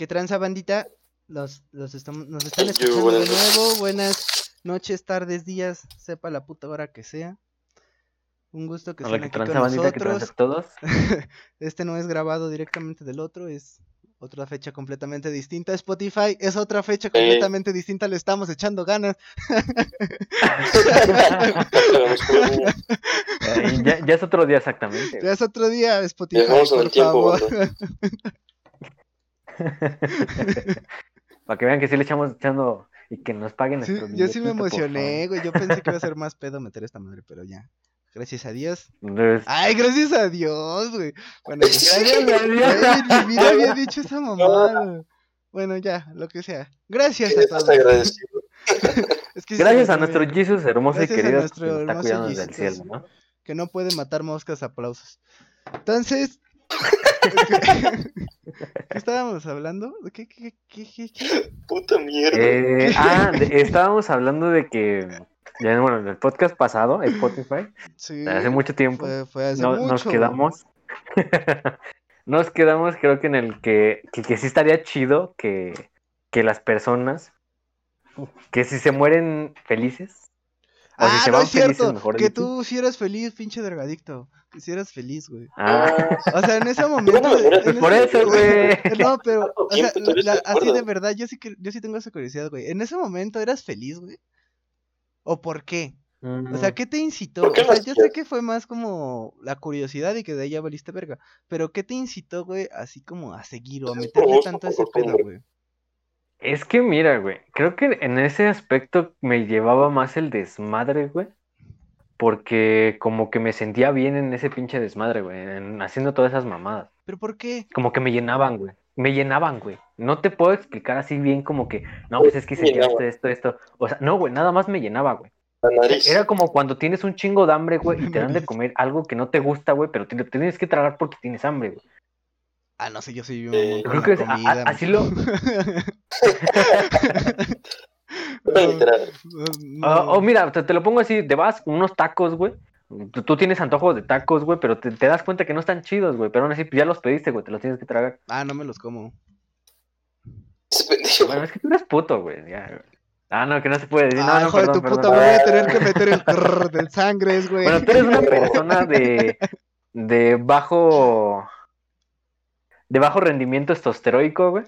¿Qué tranza, bandita? Los, los estamos, nos están escuchando de buenas nuevo. Buenas noches, tardes, días, sepa la puta hora que sea. Un gusto que Hola, estén que aquí con que nosotros. todos. Este no es grabado directamente del otro, es otra fecha completamente distinta. Spotify es otra fecha completamente distinta, le estamos echando ganas. Eh, ya, ya es otro día exactamente. Ya es otro día, Spotify, por tiempo, favor. Para que vean que sí le echamos echando y que nos paguen Sí, yo sí me emocioné, güey. Yo pensé que iba a ser más pedo meter esta madre, pero ya. Gracias a Dios. Entonces, Ay, gracias a Dios, güey. Bueno. Gracias a Dios. Mi vida había dicho esa mamada. Bueno, ya, lo que sea. Gracias a todos. Es que gracias a nuestro olvidó Jesus hermoso Gracias y a querido nuestro que nos está cuidando cielo, ¿no? que no puede matar moscas a aplausos. Entonces, ¿qué estábamos hablando? ¿De qué, qué, qué, qué, qué? Puta mierda. Eh, ah, de- estábamos hablando de que, ya, bueno, en el podcast pasado, Spotify, Sí, hace mucho tiempo, fue, fue hace no- mucho. nos quedamos, nos quedamos creo que en el que, que, que sí estaría chido que, que las personas, que si se mueren felices, Ah, se no van es cierto, mejor que dicho. tú si eras feliz, pinche drogadicto. Que si eras feliz, güey. Ah, O sea, en ese momento. no por ese- eso, güey. No, pero, o sea, la- así de verdad, yo sí que, yo sí tengo esa curiosidad, güey. ¿En ese momento eras feliz, güey? ¿O por qué? O sea, ¿qué te incitó? ¿Por qué o sea, yo sé que fue más como la curiosidad y que de ahí ya valiste verga. Pero ¿qué te incitó, güey, así como a seguir o a meterle Por tanto a ese pedo, güey? Es que mira, güey, creo que en ese aspecto me llevaba más el desmadre, güey. Porque como que me sentía bien en ese pinche desmadre, güey, en- haciendo todas esas mamadas. ¿Pero por qué? Como que me llenaban, güey. Me llenaban, güey. No te puedo explicar así bien como que, no, pues es que sentía esto, esto, esto. O sea, no, güey, nada más me llenaba, güey. Era como cuando tienes un chingo de hambre, güey, y te dan de comer algo que no te gusta, güey, pero te lo tienes que tragar porque tienes hambre, güey. Ah, no sé, yo soy un Eh, creo que es- a- comida, a- así lo-. No, Ah, O mira, te, te lo pongo así, te vas con unos tacos, güey. Tú, tú tienes antojos de tacos, güey, pero te, te das cuenta que no están chidos, güey. Pero aún así, pues ya los pediste, güey, te los tienes que tragar. Ah, no me los como. Bueno, es que tú eres puto, güey. ya. Ah, no, que no se puede decir. Ah, no, hijo de tu perdón. puta, voy a tener que meter el crrr del sangres, güey. Bueno, tú eres una persona de, de bajo. De bajo rendimiento testosteroico, güey.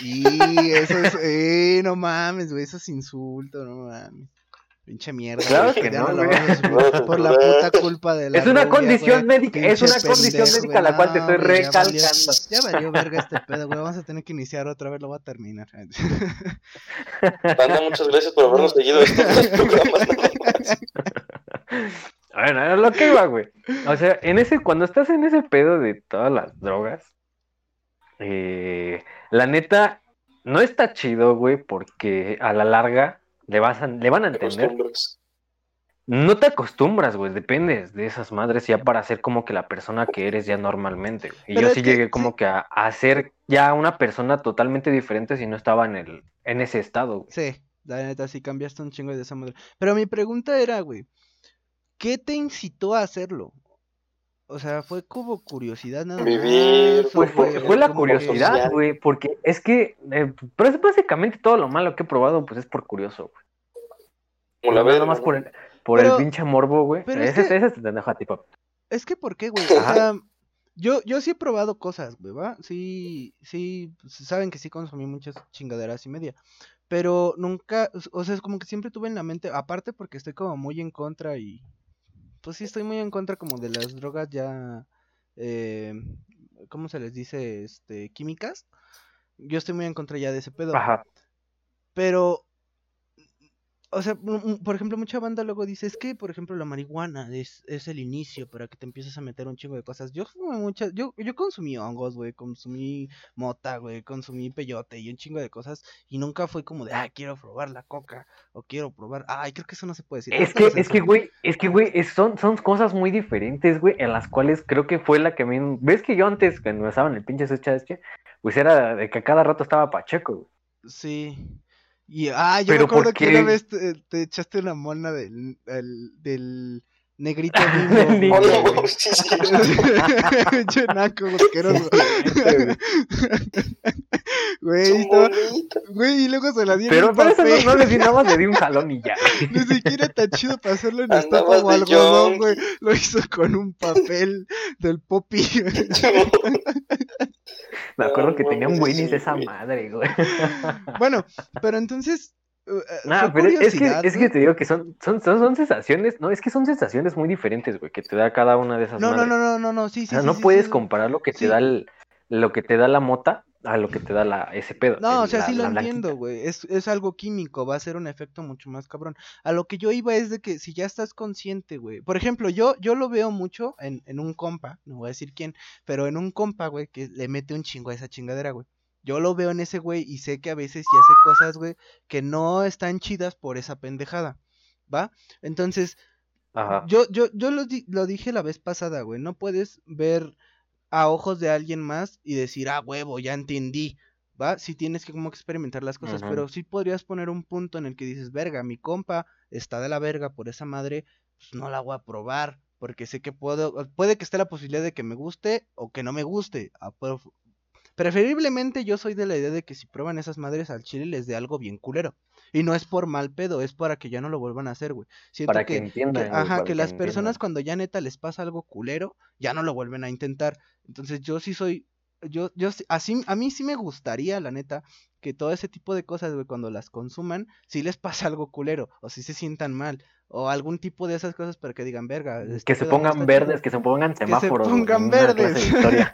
Y eso es, eh, no mames, güey, eso es insulto, no mames. Pinche mierda. Claro güey, que no, güey. por la puta culpa de la Es una rubia, condición güey. médica, es una condición pendejo, médica la güey, cual te no, estoy güey, ya valió- recalcando. Ya valió verga este pedo, güey. Vamos a tener que iniciar otra vez, lo voy a terminar. Banda, muchas gracias por habernos seguido estos programas. Bueno, era lo que iba, güey. O sea, en ese, cuando estás en ese pedo de todas las drogas, eh, la neta, no está chido, güey, porque a la larga le, vas a- le van a Te entender. acostumbras. No te acostumbras, güey, dependes de esas madres ya para ser como que la persona que eres ya normalmente. güey. Y Pero yo sí que- llegué como sí. que a, a ser ya una persona totalmente diferente si no estaba en el, en ese estado, güey. Sí, la neta, sí cambiaste un chingo de esa madre. Pero mi pregunta era, güey, ¿qué te incitó a hacerlo? O sea, fue como curiosidad nada Vivir, más. o Pues fue, Fue fue la curiosidad, güey, porque es que, eh, pero es básicamente todo lo malo que he probado, pues es por curioso, güey. Como la Nada más por el, por Pero- el pinche morbo, güey. pero es Ese, que- ese te deja. Es que, ¿por qué, güey? O sea, yo, yo sí he probado cosas, güey, ¿va? Sí, sí, pues, saben que sí consumí muchas chingaderas y media. Pero nunca, o sea, es como que siempre tuve en la mente, aparte porque estoy como muy en contra y, pues sí, estoy muy en contra como de las drogas ya, eh, ¿cómo se les dice? Este, químicas. Yo estoy muy en contra ya de ese pedo. Ajá. Pero, o sea, por ejemplo, mucha banda luego dice, es que, por ejemplo, la marihuana es, es el inicio para que te empieces a meter un chingo de cosas. Yo fumé muchas, yo, yo consumí hongos, güey, consumí mota, güey, consumí peyote y un chingo de cosas. Y nunca fue como de, ah, quiero probar la coca, o quiero probar, ay, creo que eso no se puede decir. Es que, es que, güey, es que, güey, son, son cosas muy diferentes, güey, en las cuales creo que fue la que me... ¿Ves que yo antes, cuando estaba en el pinche SHH, pues era de que a cada rato estaba Pacheco, güey? Sí. Y, ah, yo me Pero ¿por acuerdo que una vez te, te echaste una mona del, del, del Negrito bimbo. No, güey. sí, sí. Pinche naco asqueroso. Güey, estaba- güey, y luego se la dieron Pero para eso no, le di nada más, le di un jalón y ya. Ni siquiera tan chido para hacerlo en estatua o de algodón, güey. Lo hizo con un papel del popi. Me acuerdo que tenía un Winnie's sí, esa madre, güey. bueno, pero entonces. No, fue pero es que, es que te digo que son, son, son, son sensaciones, no, es que son sensaciones muy diferentes, güey, que te da cada una de esas No, no, madres. no, no, no, no, sí, O sí. sea, sí, no sí, puedes sí. comparar lo que te da el, lo que te da la mota a lo que te da la, ese pedo. No, o sea, la- sí lo entiendo, güey. Es, es algo químico, va a ser un efecto mucho más cabrón. A lo que yo iba es de que si ya estás consciente, güey. Por ejemplo, yo, yo lo veo mucho en, en un compa, no voy a decir quién, pero en un compa, güey, que le mete un chingo a esa chingadera, güey. Yo lo veo en ese güey y sé que a veces sí hace cosas, güey, que no están chidas por esa pendejada, ¿va? Entonces, Ajá. yo, yo, yo lo, di- lo dije la vez pasada, güey. No puedes ver a ojos de alguien más y decir, ah, huevo, ya entendí. ¿Va? Sí tienes que como experimentar las cosas, pero sí podrías poner un punto en el que dices, verga, mi compa está de la verga por esa madre, pues no la voy a probar, porque sé que puedo, puede que esté la posibilidad de que me guste o que no me guste. Preferiblemente yo soy de la idea de que si prueban esas madres al chile les dé algo bien culero. Y no es por mal pedo, es para que ya no lo vuelvan a hacer, güey. Siento Para que, que, entiendan. que- güey, ajá, que las personas cuando ya neta les pasa algo culero, ya no lo vuelven a intentar. Entonces yo sí soy, yo, yo sí- así, a mí sí me gustaría, la neta, que todo ese tipo de cosas, güey, cuando las consuman, si les pasa algo culero, o si se sientan mal, o algún tipo de esas cosas para que digan, verga. este Que se pedo no pongan verdes, chido". que se pongan se semáforos. pongan una clase de verdes.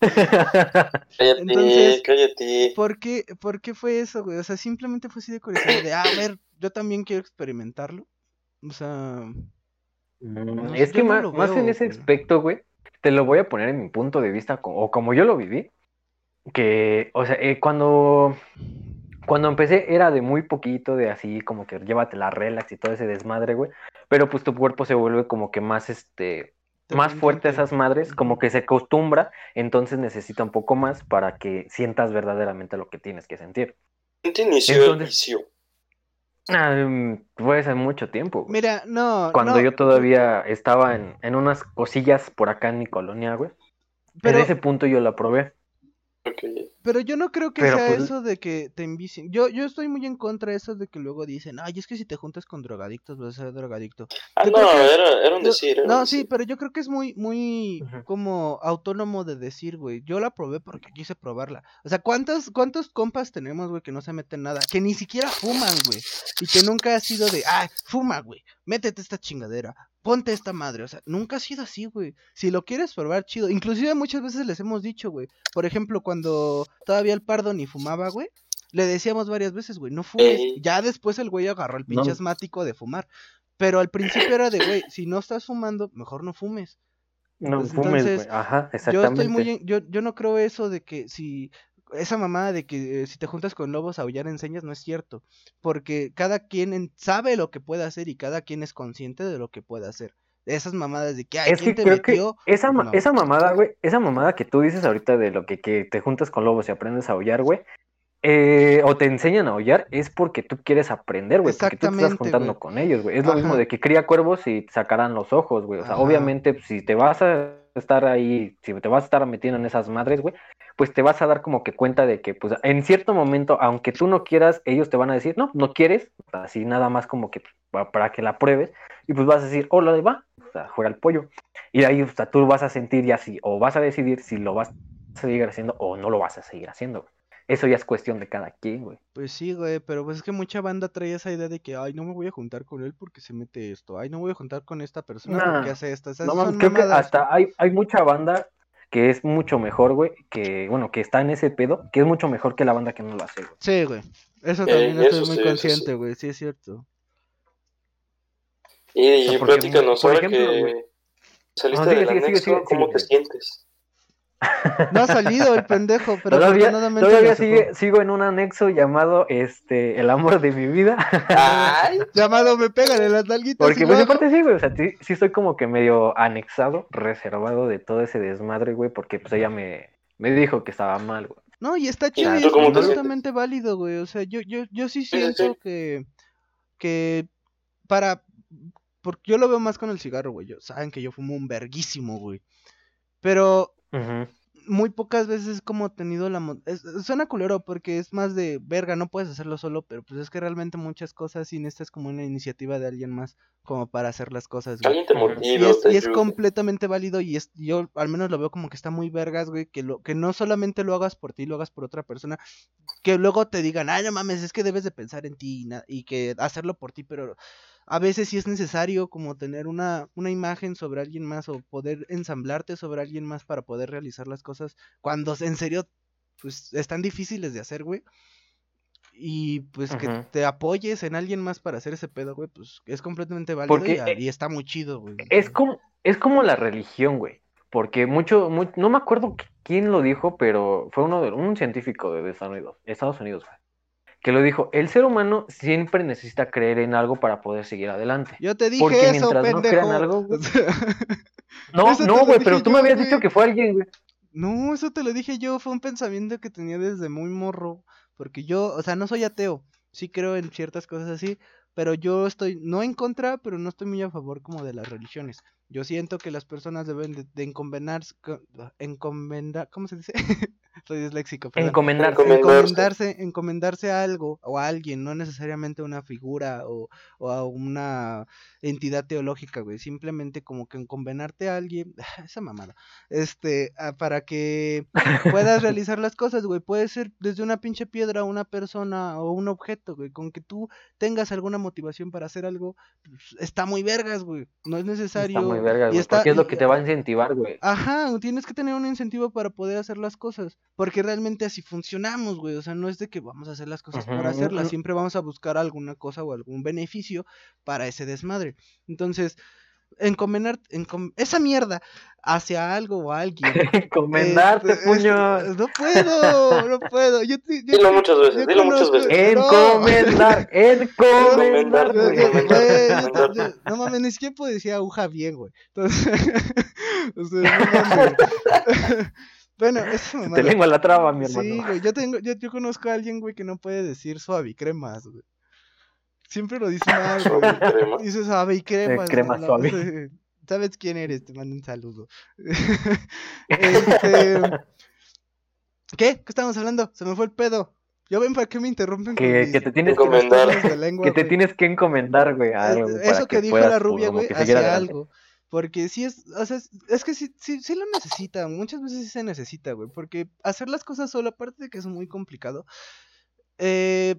Entonces, cállate. ¿Por qué, ¿Por qué fue eso, güey? O sea, simplemente fue así de curiosidad, de, ah, a ver, yo también quiero experimentarlo. O sea, Mm, No es que más, lo más en veo, ese güey. aspecto, güey, te lo voy a poner en mi punto de vista, o como yo lo viví, que, o sea, eh, cuando, cuando empecé era de muy poquito, de así como que llévate la relax y todo ese desmadre, güey, pero pues tu cuerpo se vuelve como que más, este, más fuerte a esas madres, como que se acostumbra, entonces necesita un poco más para que sientas verdaderamente lo que tienes que sentir. ¿Quién te inició el vicio? Ah, mm, hace mucho tiempo, güey. Mira, no. Cuando no, yo todavía estaba en, en unas cosillas por acá en mi colonia, güey. Pero, En ese punto yo la probé. Ok. Pero yo no creo que Pero, sea pues- eso de que te envicien. Yo, yo estoy muy en contra de eso de que luego dicen, ay, es que si te juntas con drogadictos vas a ser drogadicto. Ah, Yo no, que- era, era un decir. era un no, sí, decir. pero yo creo que es muy, muy como autónomo de decir, güey. Yo la probé porque quise probarla. O sea, ¿cuántos, cuántos compas tenemos, güey, que no se meten nada? Que ni siquiera fuman, güey. Y que nunca ha sido de, ah, fuma, güey. Métete esta chingadera. Ponte esta madre. O sea, nunca ha sido así, güey. Si lo quieres probar, chido. Inclusive muchas veces les hemos dicho, güey. Por ejemplo, cuando todavía el pardo ni fumaba, güey. Le decíamos varias veces, güey, no fumes. Ey. Ya después el güey agarró el pinche No. asmático de fumar. Pero al principio era de, güey, si no estás fumando, mejor no fumes. No Pues, fumes, güey. Ajá, Yo exactamente. estoy muy, en- yo, yo no creo eso de que si esa mamada de que eh, si te juntas con lobos a aullar enseñas no es cierto, porque cada quien en- sabe lo que puede hacer y cada quien es consciente de lo que puede hacer. Esas mamadas de que, ay, Es ¿quién que te creo que metió? esa, No. esa mamada, güey, esa mamada que tú dices ahorita de lo que, que te juntas con lobos y aprendes a aullar, güey, eh, o te enseñan a aullar, es porque tú quieres aprender, güey, porque tú te estás juntando con ellos, güey. Es lo mismo de que cría cuervos y te sacarán los ojos, güey. O sea, Ajá. obviamente, si te vas a estar ahí, si te vas a estar metiendo en esas madres, güey, pues te vas a dar como que cuenta de que, pues, en cierto momento, aunque tú no quieras, ellos te van a decir, no, no quieres, así nada más como que pa- para que la pruebes, y pues vas a decir, hola, va, o sea, juega el pollo. Y de ahí, o sea, tú vas a sentir ya si, o vas a decidir si lo vas a seguir haciendo o no lo vas a seguir haciendo, güey. Eso ya es cuestión de cada quien, güey. Pues sí, güey, pero pues es que mucha banda trae esa idea de que, ay, no me voy a juntar con él porque se mete esto, ay, no voy a juntar con esta persona Nah, porque hace esto. O sea, No creo que hasta hay, hay mucha banda que es mucho mejor, güey, que, bueno, que está en ese pedo, que es mucho mejor que la banda que no lo hace, güey. Sí, güey. Eso Eh, también eso estoy muy sí, consciente, güey, sí es cierto. Y, y O sea, platícanos, ahora ejemplo, que güey. saliste No, sigue, del sigue, sigue, ¿cómo sigue. te sientes? No ha salido el pendejo, pero todavía todavía sigue, sigo en un anexo llamado este El amor de mi vida. ¡Ay! Llamado me pegan en las nalguitas Porque pues aparte sí, güey, o sea, sí, sí estoy como que medio anexado, reservado de todo ese desmadre, güey, porque pues ella me, me dijo que estaba mal, güey. No, y está chido y es completamente válido, güey. O sea, yo, yo, yo sí siento sí. que, que para porque yo lo veo más con el cigarro, güey. Yo, saben que yo fumo un verguísimo, güey. Pero Muy pocas veces como tenido la... mo- es- suena culero porque es más de verga, no puedes hacerlo solo, pero pues es que realmente muchas cosas sí necesitas como una iniciativa de alguien más como para hacer las cosas, güey. Alguien te Ujú. Y motiva, es, te y es ayuda. completamente válido y es, yo al menos lo veo como que está muy vergas, güey, que, lo, que no solamente lo hagas por ti, lo hagas por otra persona, que luego te digan, ay, no mames, es que debes de pensar en ti y que hacerlo por ti, pero a veces sí es necesario como tener una, una imagen sobre alguien más o poder ensamblarte sobre alguien más para poder realizar las cosas cuando en serio, pues están difíciles de hacer, güey. Y pues que te apoyes en alguien más para hacer ese pedo, güey, pues es completamente válido Porque, y, eh, y está muy chido, güey. Es como, es como la religión, güey. Porque mucho, mu- no me acuerdo qui- quién lo dijo, pero fue uno de, un científico de, de Estados Unidos, Estados Unidos, güey, que lo dijo. El ser humano siempre necesita creer en algo para poder seguir adelante. Yo te dije Porque eso, mientras no crean algo, güey. No, Eso no, güey, pero tú me habías güey. dicho que fue alguien, güey. no, eso te lo dije yo, fue un pensamiento que tenía desde muy morro, porque yo, o sea, no soy ateo, sí creo en ciertas cosas así, pero yo estoy no en contra, pero no estoy muy a favor como de las religiones. Yo siento que las personas deben de, de encomendar, encomendar, ¿cómo se dice? Soy disléxico, perdón. Encomendarse. Encomen- encomendarse, encomendarse a algo o a alguien, no necesariamente a una figura o, o a una entidad teológica, güey. Simplemente como que encomendarte a alguien, esa mamada, este, ah, para que puedas realizar las cosas, güey. Puede ser desde una pinche piedra, una persona o un objeto, güey. Con que tú tengas alguna motivación para hacer algo, pues, está muy vergas, güey. No es necesario. Está muy verga, y güey. está- Porque es lo que te va a incentivar, güey. Ajá, tienes que tener un incentivo para poder hacer las cosas, porque realmente así funcionamos, güey, o sea, no es de que vamos a hacer las cosas por Ujú, hacerlas, siempre vamos a buscar alguna cosa o algún beneficio para ese desmadre. Entonces, encomendar encom- esa mierda hacia algo o a alguien. Encomendarte, este, puño. es- no puedo, no puedo. Yo, te- yo Dilo muchas veces, dilo muchas veces. Encomendar, encomendar, no mames, ni siquiera puedo decir aguja bien, güey. Entonces, o sea, no mames. bueno, esa Te mamada. lengua la traba, mi hermano. Sí, güey, yo tengo, yo, yo conozco a alguien, güey, que no puede decir suave y cremas, güey. Siempre lo dice mal, Suave y güey. Dice suave y cremas. crema no, suave. ¿Sabes quién eres? Te mando un saludo. este... ¿Qué? ¿Qué estamos hablando? Se me fue el pedo. Yo ven para qué me interrumpen con Que, que te tienes que, Encomendar. lengua, que te güey. tienes que encomendar, güey, a algo. Eh, Eso que, dijo puedas, la rubia, como güey, que hacia algo. Porque sí es, o sea, es, que sí, sí, sí lo necesita, muchas veces sí se necesita, güey. Porque hacer las cosas solo, aparte de que es muy complicado, eh,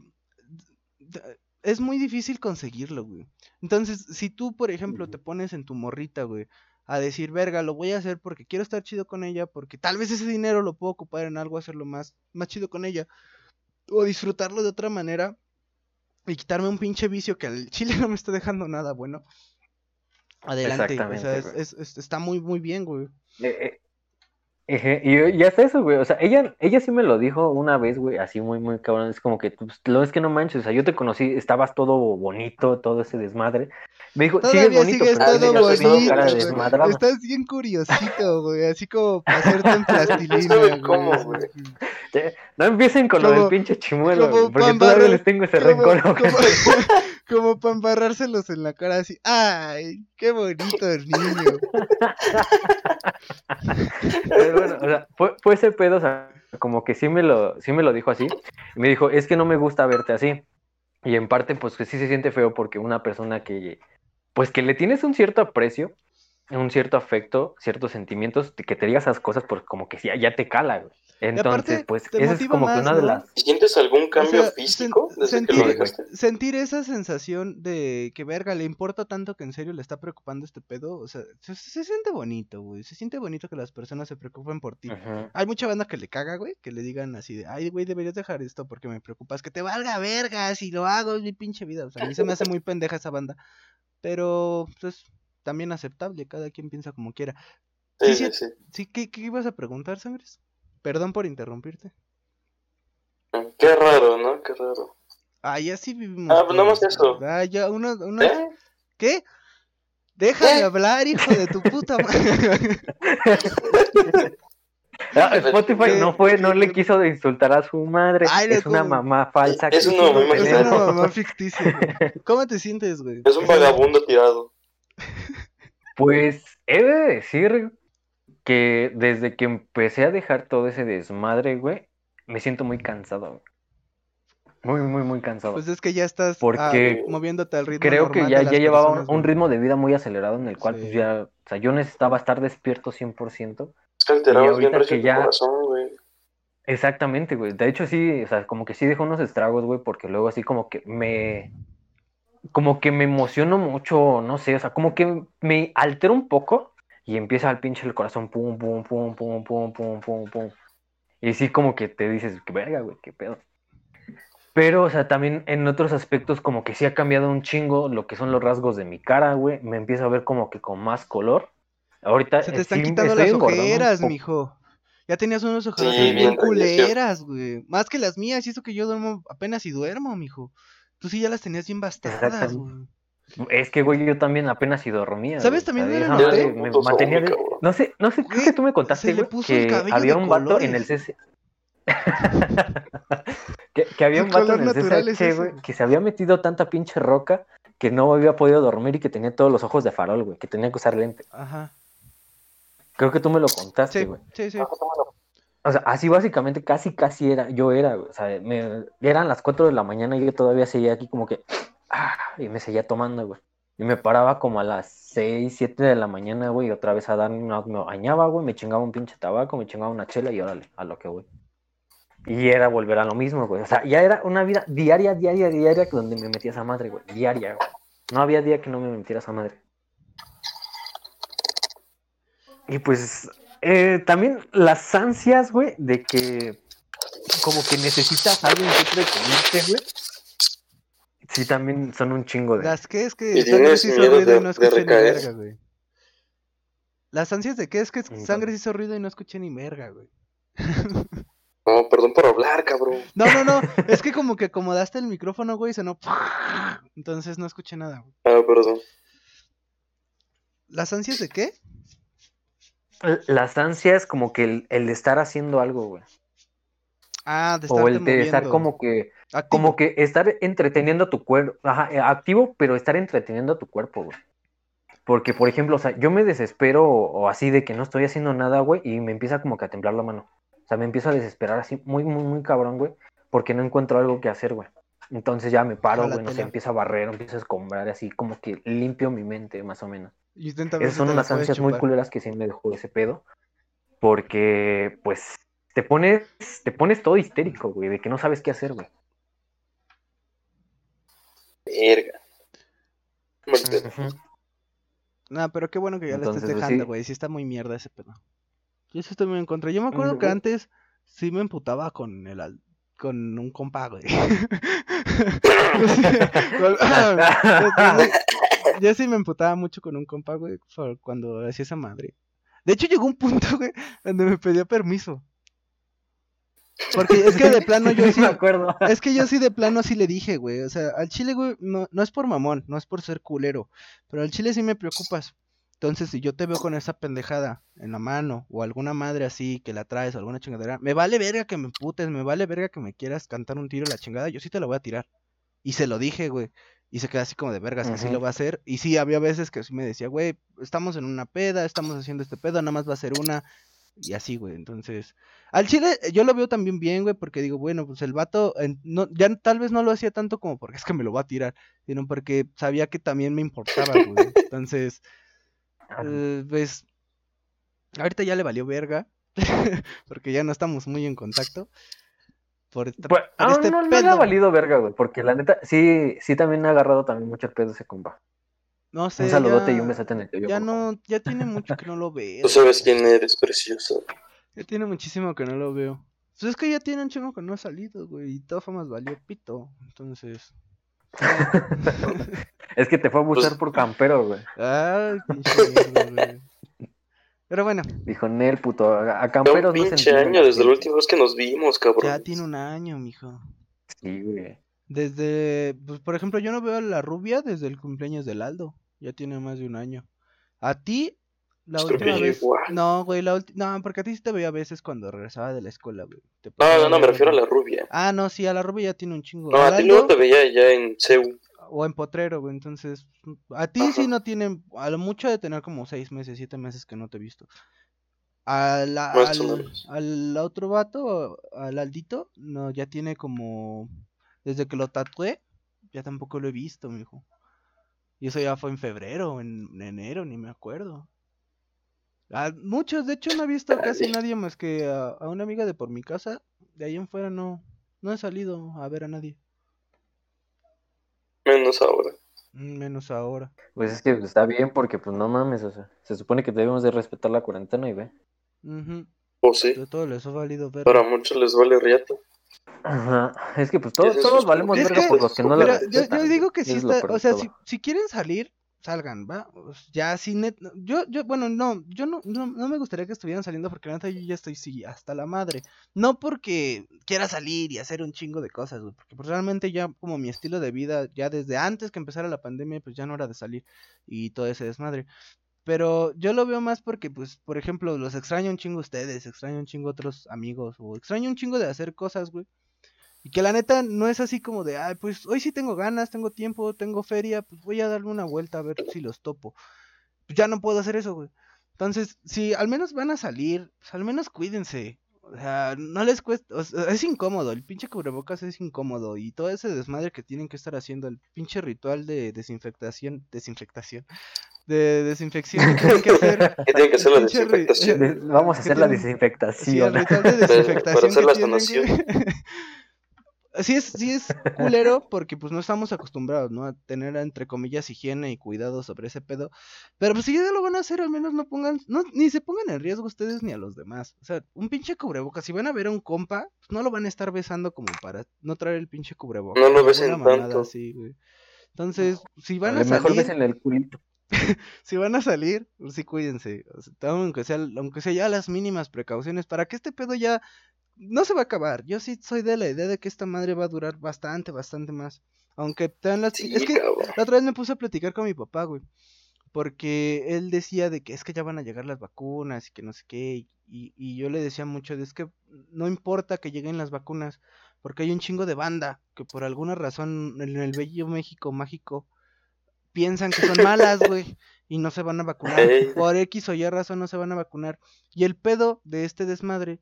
es muy difícil conseguirlo, güey. Entonces, si tú, por ejemplo, te pones en tu morrita, güey, a decir, verga, lo voy a hacer porque quiero estar chido con ella, porque tal vez ese dinero lo puedo ocupar en algo, hacerlo más, más chido con ella, o disfrutarlo de otra manera, y quitarme un pinche vicio que al chile no me está dejando nada bueno. Adelante, o sea, Exactamente, es- es- es- está muy, muy bien, güey. Eh, y ya es eso, güey. O sea, ella, ella sí me lo dijo una vez, güey, así muy, muy cabrón. Es como que, pues, lo es que no manches. O sea, yo te conocí, estabas todo bonito, todo ese desmadre. Me dijo, sigues Todavía bonito, sigues pero Ah, todo bonito, cara de. Estás bien curiosito, güey, así como para hacerte en plastilina, ¿Sabe güey. cómo, güey? No empiecen con lo Como- del pinche chimuelo, güey, porque todavía les tengo ese Como, rencor. como para embarrárselos en la cara así. ¡Ay, qué bonito el niño! Pero o sea, fue, fue ese pedo, o sea, como que sí me lo, sí me lo dijo así. Me dijo, es que no me gusta verte así. Y en parte, pues que sí se siente feo porque una persona que, pues que le tienes un cierto aprecio, un cierto afecto, ciertos sentimientos, que te diga esas cosas, pues como que sí, ya te cala, güey. Entonces, aparte, pues esa es como que una de las... ¿Sientes algún cambio O sea, físico sen- desde que sentir, lo dejaste? sentir esa sensación de que verga le importa tanto que en serio le está preocupando este pedo, o sea, se, se siente bonito, güey, se siente bonito que las personas se preocupen por ti. Hay mucha banda que le caga, güey, que le digan así de, ay, güey, deberías dejar esto porque me preocupas, que te valga verga si lo hago, es mi pinche vida. O sea, a mí se me hace muy pendeja esa banda, pero pues también aceptable, cada quien piensa como quiera. Sí, sí, sí, sí. Sí, ¿qué, qué ibas a preguntar, Sangres? Perdón por interrumpirte. Qué raro, ¿no? Qué raro. Ay, así vivimos. Ah, pues nada más eso. Ah, ya, uno, uno- ¿Eh? ¿Qué? Déjame ¿Eh? hablar, hijo de tu puta madre. Ah, Spotify no fue, no le quiso insultar a su madre. Ay, es una como- mamá falsa. Es que una mamá es una mamá ficticia. güey. ¿Cómo te sientes, güey? Es un vagabundo tirado. Pues he de decir que desde que empecé a dejar todo ese desmadre, güey, me siento muy cansado. güey. Muy, muy, muy cansado. Pues es que ya estás ah, Porque moviéndote al ritmo Creo que ya, de las ya llevaba un, personas, un güey. ritmo de vida muy acelerado en el cual pues ya, o sea, yo necesitaba estar despierto 100%. Es que alterabas bien que tu ya- corazón, güey. Exactamente, güey. De hecho, sí, o sea, como que sí dejó unos estragos, güey, porque luego así como que me. Como que me emociono mucho, no sé, o sea, como que me altero un poco y empieza al pinche el corazón, pum, pum, pum, pum, pum, pum, pum, pum. Y sí, como que te dices, que verga, güey, qué pedo. Pero, o sea, también en otros aspectos, como que sí ha cambiado un chingo lo que son los rasgos de mi cara, güey. Me empiezo a ver como que con más color. Ahorita Se te están sí quitando las ojeras, mijo. Ya tenías unos ojeras Sí, bien, culeras, güey. Más que las mías, y eso que yo duermo apenas y duermo, mijo. Tú sí ya las tenías bien bastadas, güey. Es que, güey, yo también apenas si dormía. ¿Sabes también o sea, dónde esa lo madre noté? me mantenía de-. No sé, no sé, creo que tú me contaste, güey, que había un vato en el. CC. que, que había un vato en el natural es CCH, güey, que se había metido tanta pinche roca que no había podido dormir y que tenía todos los ojos de farol, güey, que tenía que usar lente. Ajá. Creo que tú me lo contaste, Sí, güey. sí, sí. O sea, así básicamente casi casi era, yo era, güey. O sea, me, eran las 4 de la mañana y yo todavía seguía aquí como que, ah, y me seguía tomando, güey. Y me paraba como a las 6, 7 de la mañana, güey, y otra vez a dar, una- me bañaba, güey, me chingaba un pinche tabaco, me chingaba una chela y órale, a lo que voy. Y era volver a lo mismo, güey. O sea, ya era una vida diaria, diaria, diaria, donde me metía esa madre, güey. Diaria, güey. No había día que no me metiera esa madre. Y pues, eh, también las ansias, güey, de que como que necesitas a alguien que entretenerte, güey. Sí, también son un chingo de... Las que es que Y sangre se hizo ruido y no escuché ni verga, güey. Las ansias de que es que sangre se hizo ruido y no escuché ni verga, güey. No, perdón por hablar, cabrón. No, no, no. es que como que acomodaste el micrófono, güey, y sonó. Entonces no escuché nada, güey. Ah, perdón. ¿Las ansias de qué? Las ansias como que el, el estar haciendo algo, güey. Ah, de O el de estar como que, Activo. como que estar entreteniendo tu cuerpo, ajá, eh, activo, pero estar entreteniendo a tu cuerpo, güey. Porque, por ejemplo, o sea, yo me desespero o, así de que no estoy haciendo nada, güey, y me empieza como que a temblar la mano. O sea, me empiezo a desesperar así muy, muy, muy cabrón, güey, porque no encuentro algo que hacer, güey. Entonces ya me paro, güey, no sé, empiezo a barrer, empiezo a escombrar, así como que limpio mi mente, más o menos. Esas son unas ansias muy culeras que sí me dejó ese pedo. Porque, pues, te pones, te pones todo histérico, güey, de que no sabes qué hacer, güey. Verga. Maldita- Ujú. No, pero qué bueno que ya le Entonces, estés pues, dejando, güey. Sí está muy mierda ese pedo. Yo sí estoy muy en contra. Yo me acuerdo que antes sí me emputaba con el al- con un compa, güey. Yo sí me emputaba mucho con un compa, güey, cuando hacía esa madre. De hecho, llegó un punto, güey, donde me pedía permiso. Porque es que de plano yo sí, me acuerdo. es que yo sí de plano sí le dije, güey. O sea, al chile, güey, no, no es por mamón, no es por ser culero. Pero al chile sí me preocupas. Entonces, si yo te veo con esa pendejada en la mano, o alguna madre así que la traes, o alguna chingadera, me vale verga que me putes, me vale verga que me quieras cantar un tiro a la chingada, yo sí te la voy a tirar. Y se lo dije, güey. Y se queda así como de vergas, que sí lo va a hacer. Y sí, había veces que sí me decía, güey, estamos en una peda, estamos haciendo este pedo, nada más va a ser una. Y así, güey. Entonces, al chile eh, yo lo veo también bien, güey, porque digo, bueno, pues el vato, no, ya tal vez no lo hacía tanto como porque es que me lo va a tirar, sino porque sabía que también me importaba, güey. Entonces, eh, pues, ahorita ya le valió verga, porque ya no estamos muy en contacto. Por, esta- Pues, por este no, no le ha valido verga, güey, porque la neta, sí, sí también ha agarrado también mucho el pedo ese compa. No sé, Un saludote y un besote en el cuello. Ya no, ya tiene mucho que no lo veo. Tú sabes quién eres, precioso. Ya tiene muchísimo que no lo veo. Pues es que ya tiene un chingo que no ha salido, güey. Y todo más valió pito. Entonces. Es que te fue a buscar Pues- por campero, güey. Ay, pinche güey. Pero bueno, Dijo Nel, puto, a, un camperos no se pinche entiende año desde la gente". última vez que nos vimos, cabrón. ya tiene un año, mijo. Sí, güey. Desde, pues por ejemplo, yo no veo a la rubia desde el cumpleaños del Aldo. Ya tiene más de un año. A ti, la Pues creo última vez. igual. No, güey, la última. No, porque a ti sí te veía a veces cuando regresaba de la escuela, güey. Te No, no, no, me refiero a la rubia. Ah, no, sí, a la rubia ya tiene un chingo. No, a ti luego te veía ya en CEU. o en potrero, güey. Entonces, a ti sí Ajá. no tienen, a lo mucho de tener como seis meses, siete meses que no te he visto. A la- al, al otro vato, al Aldito, no, ya tiene como, desde que lo tatué, ya tampoco lo he visto, mijo. Y eso ya fue en febrero, en enero, ni me acuerdo. A muchos, de hecho, no he visto casi Dale. nadie más que a, a una amiga de por mi casa. De ahí en fuera no, no he salido a ver a nadie. Menos ahora. Mm, Menos ahora. Pues es que está bien porque, pues no mames, o sea, se supone que debemos de respetar la cuarentena y ve. Ujú, O sí. De todo les ha valido ver. Para muchos les vale riata. Ajá. Es que pues todos, es todos valemos verga por los que no la yo, yo digo que sí Es está, o sea, si, si quieren salir, salgan, ¿va? Ya, si net, yo, yo, bueno, no, yo no, no, no me gustaría que estuvieran saliendo porque la neta yo ya estoy, sí, hasta la madre. No porque quiera salir y hacer un chingo de cosas, güey, porque pues, realmente ya como mi estilo de vida, ya desde antes que empezara la pandemia, pues ya no era de salir y todo ese desmadre. Pero yo lo veo más porque, pues, por ejemplo, los extraño un chingo ustedes, extraño un chingo otros amigos, o extraño un chingo de hacer cosas, güey. Y que la neta no es así como de, ay, pues hoy sí tengo ganas, tengo tiempo, tengo feria, pues voy a darle una vuelta a ver si los topo. Pues ya no puedo hacer eso, güey. Entonces, si al menos van a salir, pues al menos cuídense. O sea, no les cuesta, o sea, es incómodo, el pinche cubrebocas es incómodo y todo ese desmadre que tienen que estar haciendo, el pinche ritual de desinfectación, desinfectación, de desinfección que tienen que hacer. ¿Qué tiene que hacer la desinfectación? De- Vamos a hacer la Sí, desinfectación. el ritual de Para desinfectación hacer que la tienen sanación. que- Sí es, sí es culero porque pues no estamos acostumbrados, ¿no? A tener entre comillas higiene y cuidado sobre ese pedo. Pero pues si ya lo van a hacer, al menos no pongan, no, ni se pongan en riesgo ustedes ni a los demás. O sea, un pinche cubrebocas, si van a ver a un compa, pues no lo van a estar besando como para no traer el pinche cubrebocas. No lo besen tanto. así, güey. Entonces, si van A a lo mejor salir, en el culito. si van a salir, pues sí cuídense. O sea, aunque sea, aunque sea ya las mínimas precauciones para que este pedo ya no se va a acabar. Yo sí soy de la idea de que esta madre va a durar bastante, bastante más. Aunque te dan las... Sí, es que cabrón. la otra vez me puse a platicar con mi papá, güey. Porque él decía de que es que ya van a llegar las vacunas y que no sé qué. Y, y yo le decía mucho de es que no importa que lleguen las vacunas. Porque hay un chingo de banda que por alguna razón en el bello México mágico piensan que son malas, güey. Y no se van a vacunar. Por X o Y razón no se van a vacunar. Y el pedo de este desmadre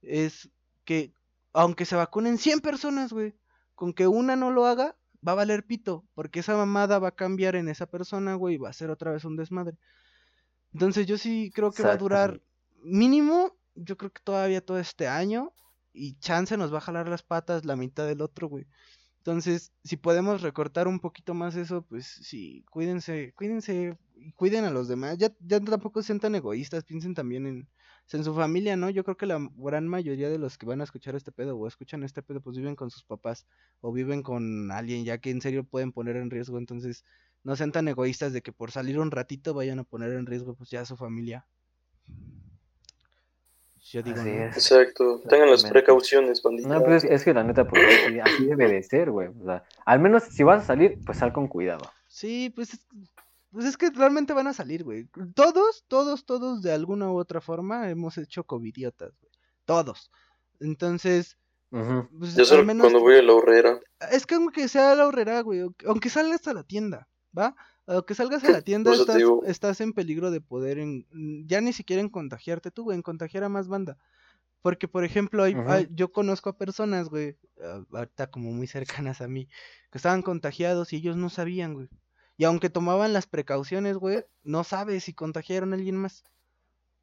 es que aunque se vacunen 100 personas, güey, con que una no lo haga, va a valer pito, porque esa mamada va a cambiar en esa persona, güey, y va a ser otra vez un desmadre. Entonces yo sí creo que va a durar mínimo, yo creo que todavía todo este año, y chance nos va a jalar las patas la mitad del otro, güey. Entonces, si podemos recortar un poquito más eso, pues sí, cuídense, cuídense y cuiden a los demás. Ya, ya tampoco sean tan egoístas, piensen también en, en su familia, ¿no? Yo creo que la gran mayoría de los que van a escuchar este pedo o escuchan este pedo, pues viven con sus papás o viven con alguien ya que en serio pueden poner en riesgo. Entonces, no sean tan egoístas de que por salir un ratito vayan a poner en riesgo pues ya a su familia. Yo digo, Así ¿no? es. Exacto. Tengan las precauciones, bandita. No, pues es, es que la neta, pues así, así debe de ser, güey. O sea, al menos si vas a salir, pues sal con cuidado. Sí, pues es, pues es que realmente van a salir, güey. Todos, todos, todos de alguna u otra forma hemos hecho covidiotas, güey. Todos. Entonces, pues Yo al solo menos cuando voy a la horrera. es que aunque sea la horrera, güey, aunque- salgas a la tienda, ¿va? Aunque salgas a la tienda estás, estás en peligro de poder en, mm, ya ni siquiera en contagiarte tú, güey, en contagiar a más banda. Porque, por ejemplo, hay, yo conozco a personas, güey, ah, ahorita como muy cercanas a mí, que estaban contagiados y ellos no sabían, güey. Y aunque tomaban las precauciones, güey, no sabes si contagiaron a alguien más.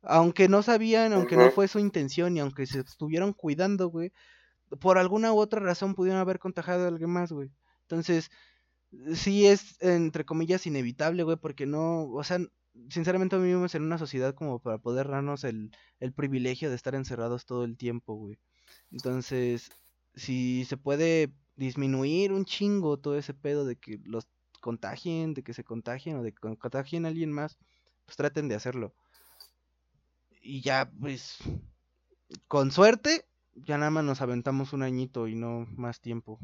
Aunque no sabían, aunque no fue su intención y aunque se estuvieron cuidando, güey, por alguna u otra razón pudieron haber contagiado a alguien más, güey. Entonces, sí es, entre comillas, inevitable, güey, porque no, o sea, sinceramente vivimos en una sociedad como para poder darnos el, el privilegio de estar encerrados todo el tiempo, güey. Entonces, si se puede disminuir un chingo todo ese pedo de que los contagien, de que se contagien o de que contagien a alguien más, pues traten de hacerlo. Y ya, pues, con suerte, ya nada más nos aventamos un añito y no más tiempo.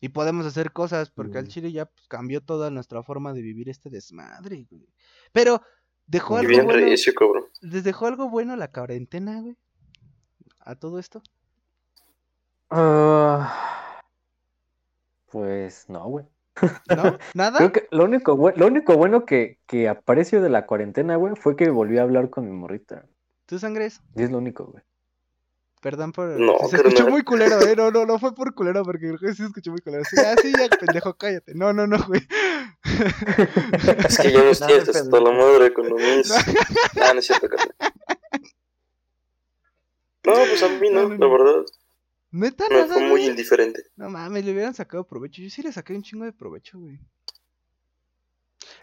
Y podemos hacer cosas, porque al. Chile ya pues, cambió toda nuestra forma de vivir este desmadre, güey. Pero dejó algo bien bueno. recio. ¿Les dejó algo bueno la cuarentena, güey? A todo esto. Ah, pues no, güey. ¿No? ¿Nada? Creo que lo único, bue- lo único bueno que, que aprecio de la cuarentena, güey, fue que volví a hablar con mi morrita. ¿Tú sangres? Y es lo único, güey. Perdón por... No, se escuchó muy culero, eh. No, no, no fue por culero, porque creo que sí se escuchó muy culero. Sí, ah, sí, ya, pendejo, cállate. No, no, no, güey. Es que ya nos No, tienes no, hasta la madre con lo mismo. Ah, no es cierto, carnal. No, pues a mí No, no, no, la no. verdad. Neta, Me nada, fue muy güey. indiferente. No mames, le hubieran sacado provecho. Yo sí le saqué un chingo de provecho, güey.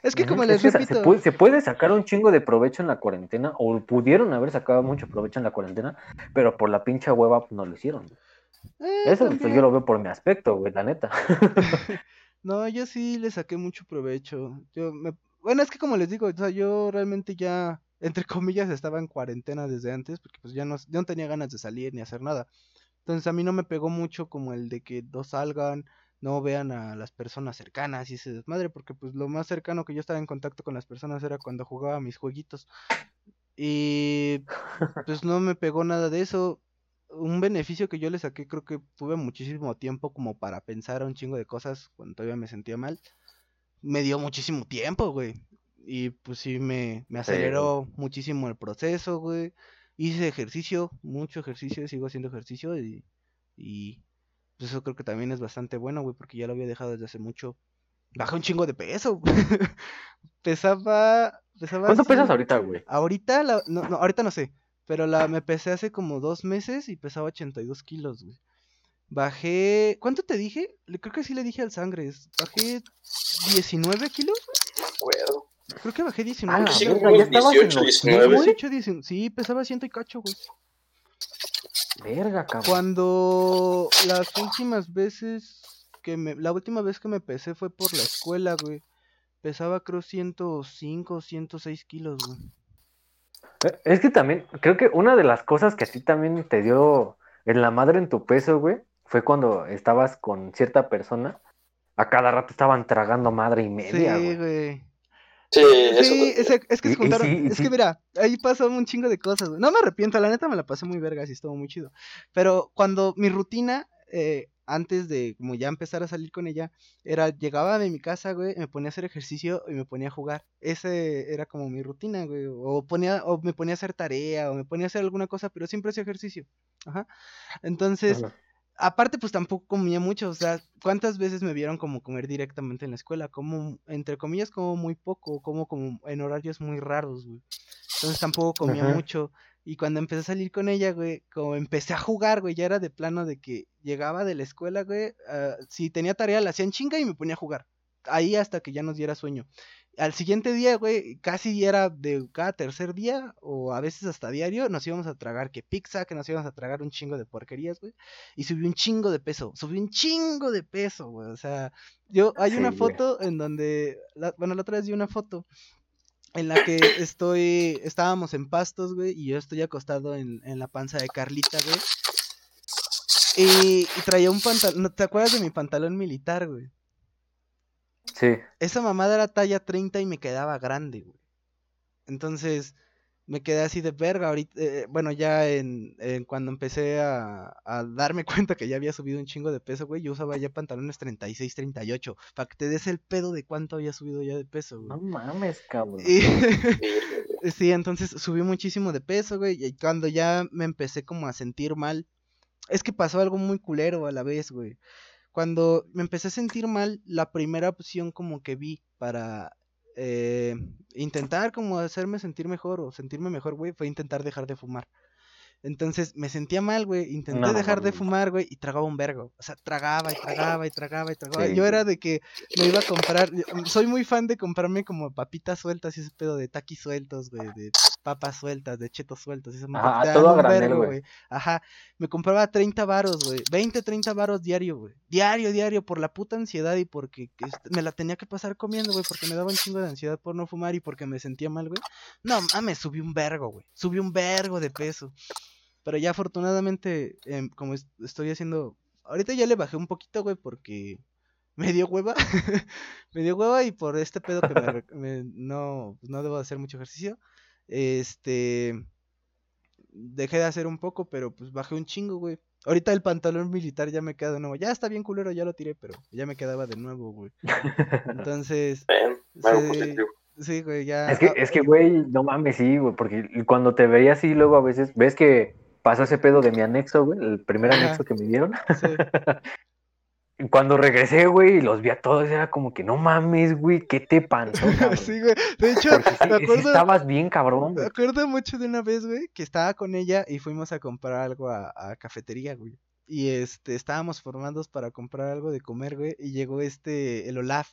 Es que como les es que sa- repito... se, puede, se puede sacar un chingo de provecho en la cuarentena, o pudieron haber sacado mucho provecho en la cuarentena, pero por la pincha hueva pues, no lo hicieron. eh, Eso pues, también. yo lo veo por mi aspecto, güey, la neta. No, yo sí le saqué mucho provecho. Yo me... Bueno, es que como les digo, o sea, yo realmente ya, entre comillas, estaba en cuarentena desde antes, porque pues ya no, ya no tenía ganas de salir ni hacer nada. Entonces a mí no me pegó mucho como el de que no salgan, no vean a las personas cercanas y ese desmadre, porque pues lo más cercano que yo estaba en contacto con las personas era cuando jugaba mis jueguitos. Y pues no me pegó nada de eso. Un beneficio que yo le saqué, creo que tuve muchísimo tiempo como para pensar un chingo de cosas cuando todavía me sentía mal. Me dio muchísimo tiempo, güey. Y pues sí, me, me Sí, aceleró muchísimo el proceso, güey. Hice ejercicio, mucho ejercicio, sigo haciendo ejercicio y, y pues eso creo que también es bastante bueno, güey, porque ya lo había dejado desde hace mucho. Bajé un chingo de peso. pesaba, pesaba ¿Cuánto pesas ahorita, güey? Ahorita, la, no, no, ahorita no sé, pero la me pesé hace como dos meses y pesaba 82 kilos, güey. Bajé, ¿cuánto te dije? Creo que sí le dije al Sangres. Bajé 19 kilos, No me acuerdo. Creo que bajé Ah, 19. la sí, kilos. verga, ya estabas en 18, los 19. güey. 18, 19, sí, pesaba ciento y cacho, güey. Verga, cabrón. Cuando las últimas veces que me, la última vez que me pesé fue por la escuela, güey. Pesaba creo 105, 106 kilos, güey. Eh, Es que también, creo que una de las cosas que a ti también te dio en la madre en tu peso, güey, fue cuando estabas con cierta persona. A cada rato estaban tragando madre y media, Sí, güey. güey. Sí, eso Sí, también. es, es que Y- se y juntaron. sí, y es que mira, ahí pasó un chingo de cosas. güey. No me arrepiento, la neta me la pasé muy verga, sí estuvo muy chido. Pero cuando mi rutina, eh, antes de como ya empezar a salir con ella, era llegaba de mi casa, güey, me ponía a hacer ejercicio y me ponía a jugar. Ese era como mi rutina, güey. O ponía, o me ponía a hacer tarea, o me ponía a hacer alguna cosa, pero siempre hacía ejercicio. Ajá. Entonces, Ajá. Aparte, pues tampoco comía mucho, o sea, ¿cuántas veces me vieron como comer directamente en la escuela? Como, entre comillas, como muy poco, como, como en horarios muy raros, güey. Entonces tampoco comía Ajá. mucho. Y cuando empecé a salir con ella, güey, como empecé a jugar, güey, ya era de plano de que llegaba de la escuela, güey, ah, si tenía tarea la hacía en chinga y me ponía a jugar. Ahí hasta que ya nos diera sueño. Al siguiente día, güey, casi era de cada tercer día o a veces hasta diario, nos íbamos a tragar que pizza, que nos íbamos a tragar un chingo de porquerías, güey. Y subí un chingo de peso, subí un chingo de peso, güey. O sea, yo, hay una Sí, foto en donde, la- bueno, la otra vez vi una foto en la que estoy, estábamos en pastos, güey, y yo estoy acostado en, en la panza de Carlita, güey. Y, y traía un pantalón, ¿te acuerdas de mi pantalón militar, güey? Sí. Esa mamada era talla 30 y me quedaba grande, güey. Entonces, me quedé así de verga ahorita, eh, bueno, ya en, en cuando empecé a, a darme cuenta que ya había subido un chingo de peso, güey, yo usaba ya pantalones 36, 38, para que te des el pedo de cuánto había subido ya de peso, güey. No mames, cabrón. Y-. Sí, entonces subí muchísimo de peso, güey, y cuando ya me empecé como a sentir mal, es que pasó algo muy culero a la vez, güey. Cuando me empecé a sentir mal, la primera opción como que vi para eh, intentar como hacerme sentir mejor o sentirme mejor, güey, fue intentar dejar de fumar. Entonces me sentía mal, güey, intenté No, dejar de fumar, güey, y tragaba un vergo. O sea, tragaba y tragaba y tragaba y tragaba. Sí, Yo era de que me iba a comprar, yo- soy muy fan de comprarme como papitas sueltas y ese pedo de taquis sueltos, güey, de papas sueltas, de chetos sueltos, y esa madre, Ajá, todo un granel, vergo, güey. Ajá, me compraba 30 varos, güey, 20, 30 varos diario, güey. Diario, diario, por la puta ansiedad y porque este, me la tenía que pasar comiendo, güey, porque me daba un chingo de ansiedad por no fumar y porque me sentía mal, güey. No, mames, subí un vergo, güey. Subí un vergo de peso. Pero ya afortunadamente, em, como es- estoy haciendo... Ahorita ya le bajé un poquito, güey, porque me dio hueva. me dio hueva y por este pedo que me me- no, pues no debo de hacer mucho ejercicio. Este... Dejé de hacer un poco, pero pues bajé un chingo, güey. Ahorita el pantalón militar ya me queda de nuevo. Ya está bien culero, ya lo tiré, pero ya me quedaba de nuevo, güey. Entonces, algo sí, positivo. sí, güey, ya. Es que, ah, es que, güey, no mames, sí, güey, porque cuando te veía así, luego a veces, ves que pasó ese pedo de mi anexo, güey, el primer anexo que me dieron. sí. Cuando regresé, güey, y los vi a todos, era como que, no mames, güey, ¿qué te pasó? Sí, güey. De hecho, Porque sí, me sí acuerdo, estabas bien cabrón, me acuerdo mucho de una vez, güey, que estaba con ella y fuimos a comprar algo a, a cafetería, güey. Y este, estábamos formados para comprar algo de comer, güey, y llegó este, el Olaf.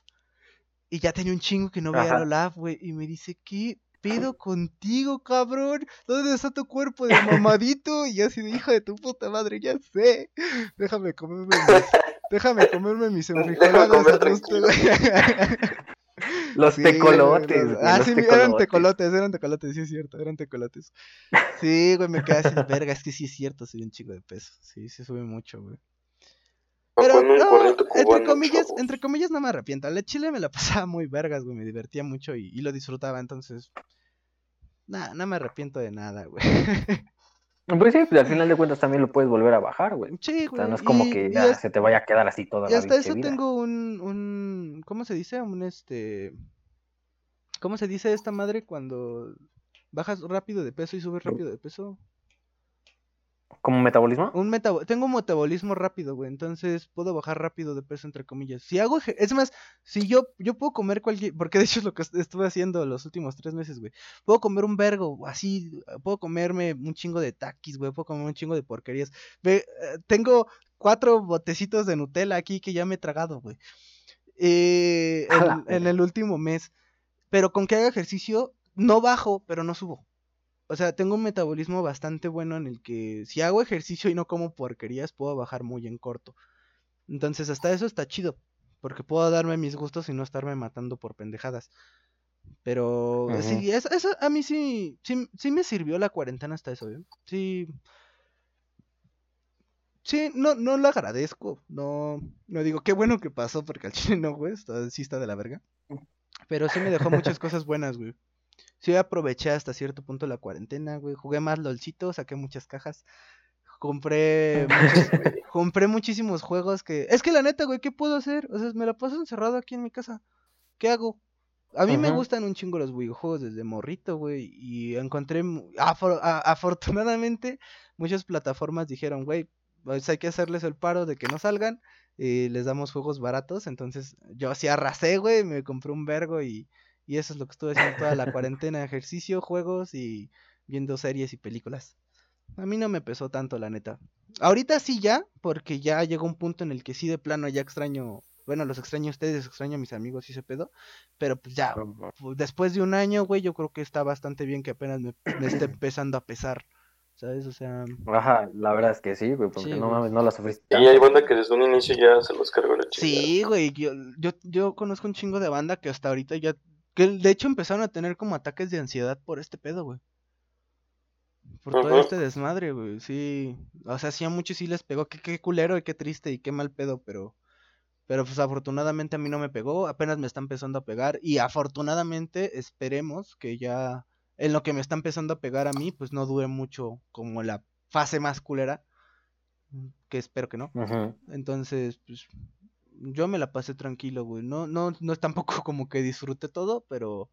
Y ya tenía un chingo que no veía al Olaf, güey, y me dice, ¿qué pedo contigo, cabrón? ¿Dónde está tu cuerpo de mamadito? Y así de hijo de tu puta madre, ya sé. Déjame comerme mis, déjame comerme mis enfrijoladas a gusto. Los Sí, tecolotes, los- Ah, los sí, eran tecolotes. eran tecolotes, sí es cierto, eran tecolotes. Sí, güey, me quedé así verga, es que sí es cierto, subí un chico de peso. Sí, sí sube mucho, güey. Me Pero no, entre comillas, entre comillas no me arrepiento. La chile me la pasaba muy vergas, güey, me divertía mucho y, y lo disfrutaba, entonces. Nah, no me arrepiento de nada, güey. Pues sí, pues al final de cuentas también lo puedes volver a bajar, güey. Sí, O güey. sea, no es como y- que y ya se te vaya a quedar así toda Y la hasta pinche eso vida. tengo un, un, ¿cómo se dice? Un este, ¿cómo se dice esta madre cuando bajas rápido de peso y subes rápido de peso? ¿Como metabolismo? Un metabo- tengo un metabolismo rápido, güey, entonces puedo bajar rápido de peso entre comillas. Si hago, es más, si yo, yo puedo comer cualquier, porque de hecho es lo que est- estuve haciendo los últimos tres meses, güey. Puedo comer un vergo, así, puedo comerme un chingo de taquis, güey, puedo comer un chingo de porquerías. Ve, eh, tengo cuatro botecitos de Nutella aquí que ya me he tragado, güey. Eh, en, el último mes. Pero con que haga ejercicio, no bajo, pero no subo. O sea, tengo un metabolismo bastante bueno en el que si hago ejercicio y no como porquerías, puedo bajar muy en corto. Entonces, hasta eso está chido. Porque puedo darme mis gustos y no estarme matando por pendejadas. Pero Ujú. sí, eso, eso a mí sí, sí, sí me sirvió la cuarentena hasta eso, ¿eh? Sí. Sí, no, no lo agradezco. No, no digo qué bueno que pasó, porque al chile no, güey. Está, sí está de la verga. Pero sí me dejó muchas cosas buenas, güey. Sí aproveché hasta cierto punto la cuarentena, güey. Jugué más LOLcito, saqué muchas cajas. Compré muchos- compré muchísimos juegos que... Es que la neta, güey, ¿qué puedo hacer? O sea, me la paso encerrado aquí en mi casa. ¿Qué hago? A mí me gustan un chingo los videojuegos desde morrito, güey. Y encontré... afor- afortunadamente, muchas plataformas dijeron, güey, pues hay que hacerles el paro de que no salgan. Y les damos juegos baratos. Entonces, yo así arrasé, güey. Me compré un vergo y... Y eso es lo que estuve haciendo toda la cuarentena, ejercicio, juegos y viendo series y películas. A mí no me pesó tanto, la neta. Ahorita sí ya, porque ya llegó un punto en el que sí de plano ya extraño, bueno, los extraño a ustedes, extraño a mis amigos y ese pedo, pero pues ya, después de un año, güey, yo creo que está bastante bien que apenas me, me esté empezando a pesar, ¿sabes? O sea, Ajá, la verdad es que sí, güey, porque Sí, no mames, no la sufriste. Y hay banda que desde un inicio ya se los cargó la chingada. sí, güey, yo, yo, yo conozco un chingo de banda que hasta ahorita ya, que de hecho empezaron a tener como ataques de ansiedad por este pedo, güey. Por todo este desmadre, güey, sí. O sea, sí a muchos sí les pegó, qué, qué culero y qué triste y qué mal pedo, pero... Pero pues afortunadamente a mí no me pegó, apenas me está empezando a pegar y afortunadamente esperemos que ya en lo que me está empezando a pegar a mí pues no dure mucho como la fase más culera, que espero que no. Entonces, pues yo me la pasé tranquilo, güey. No no no es tampoco como que disfruté todo, pero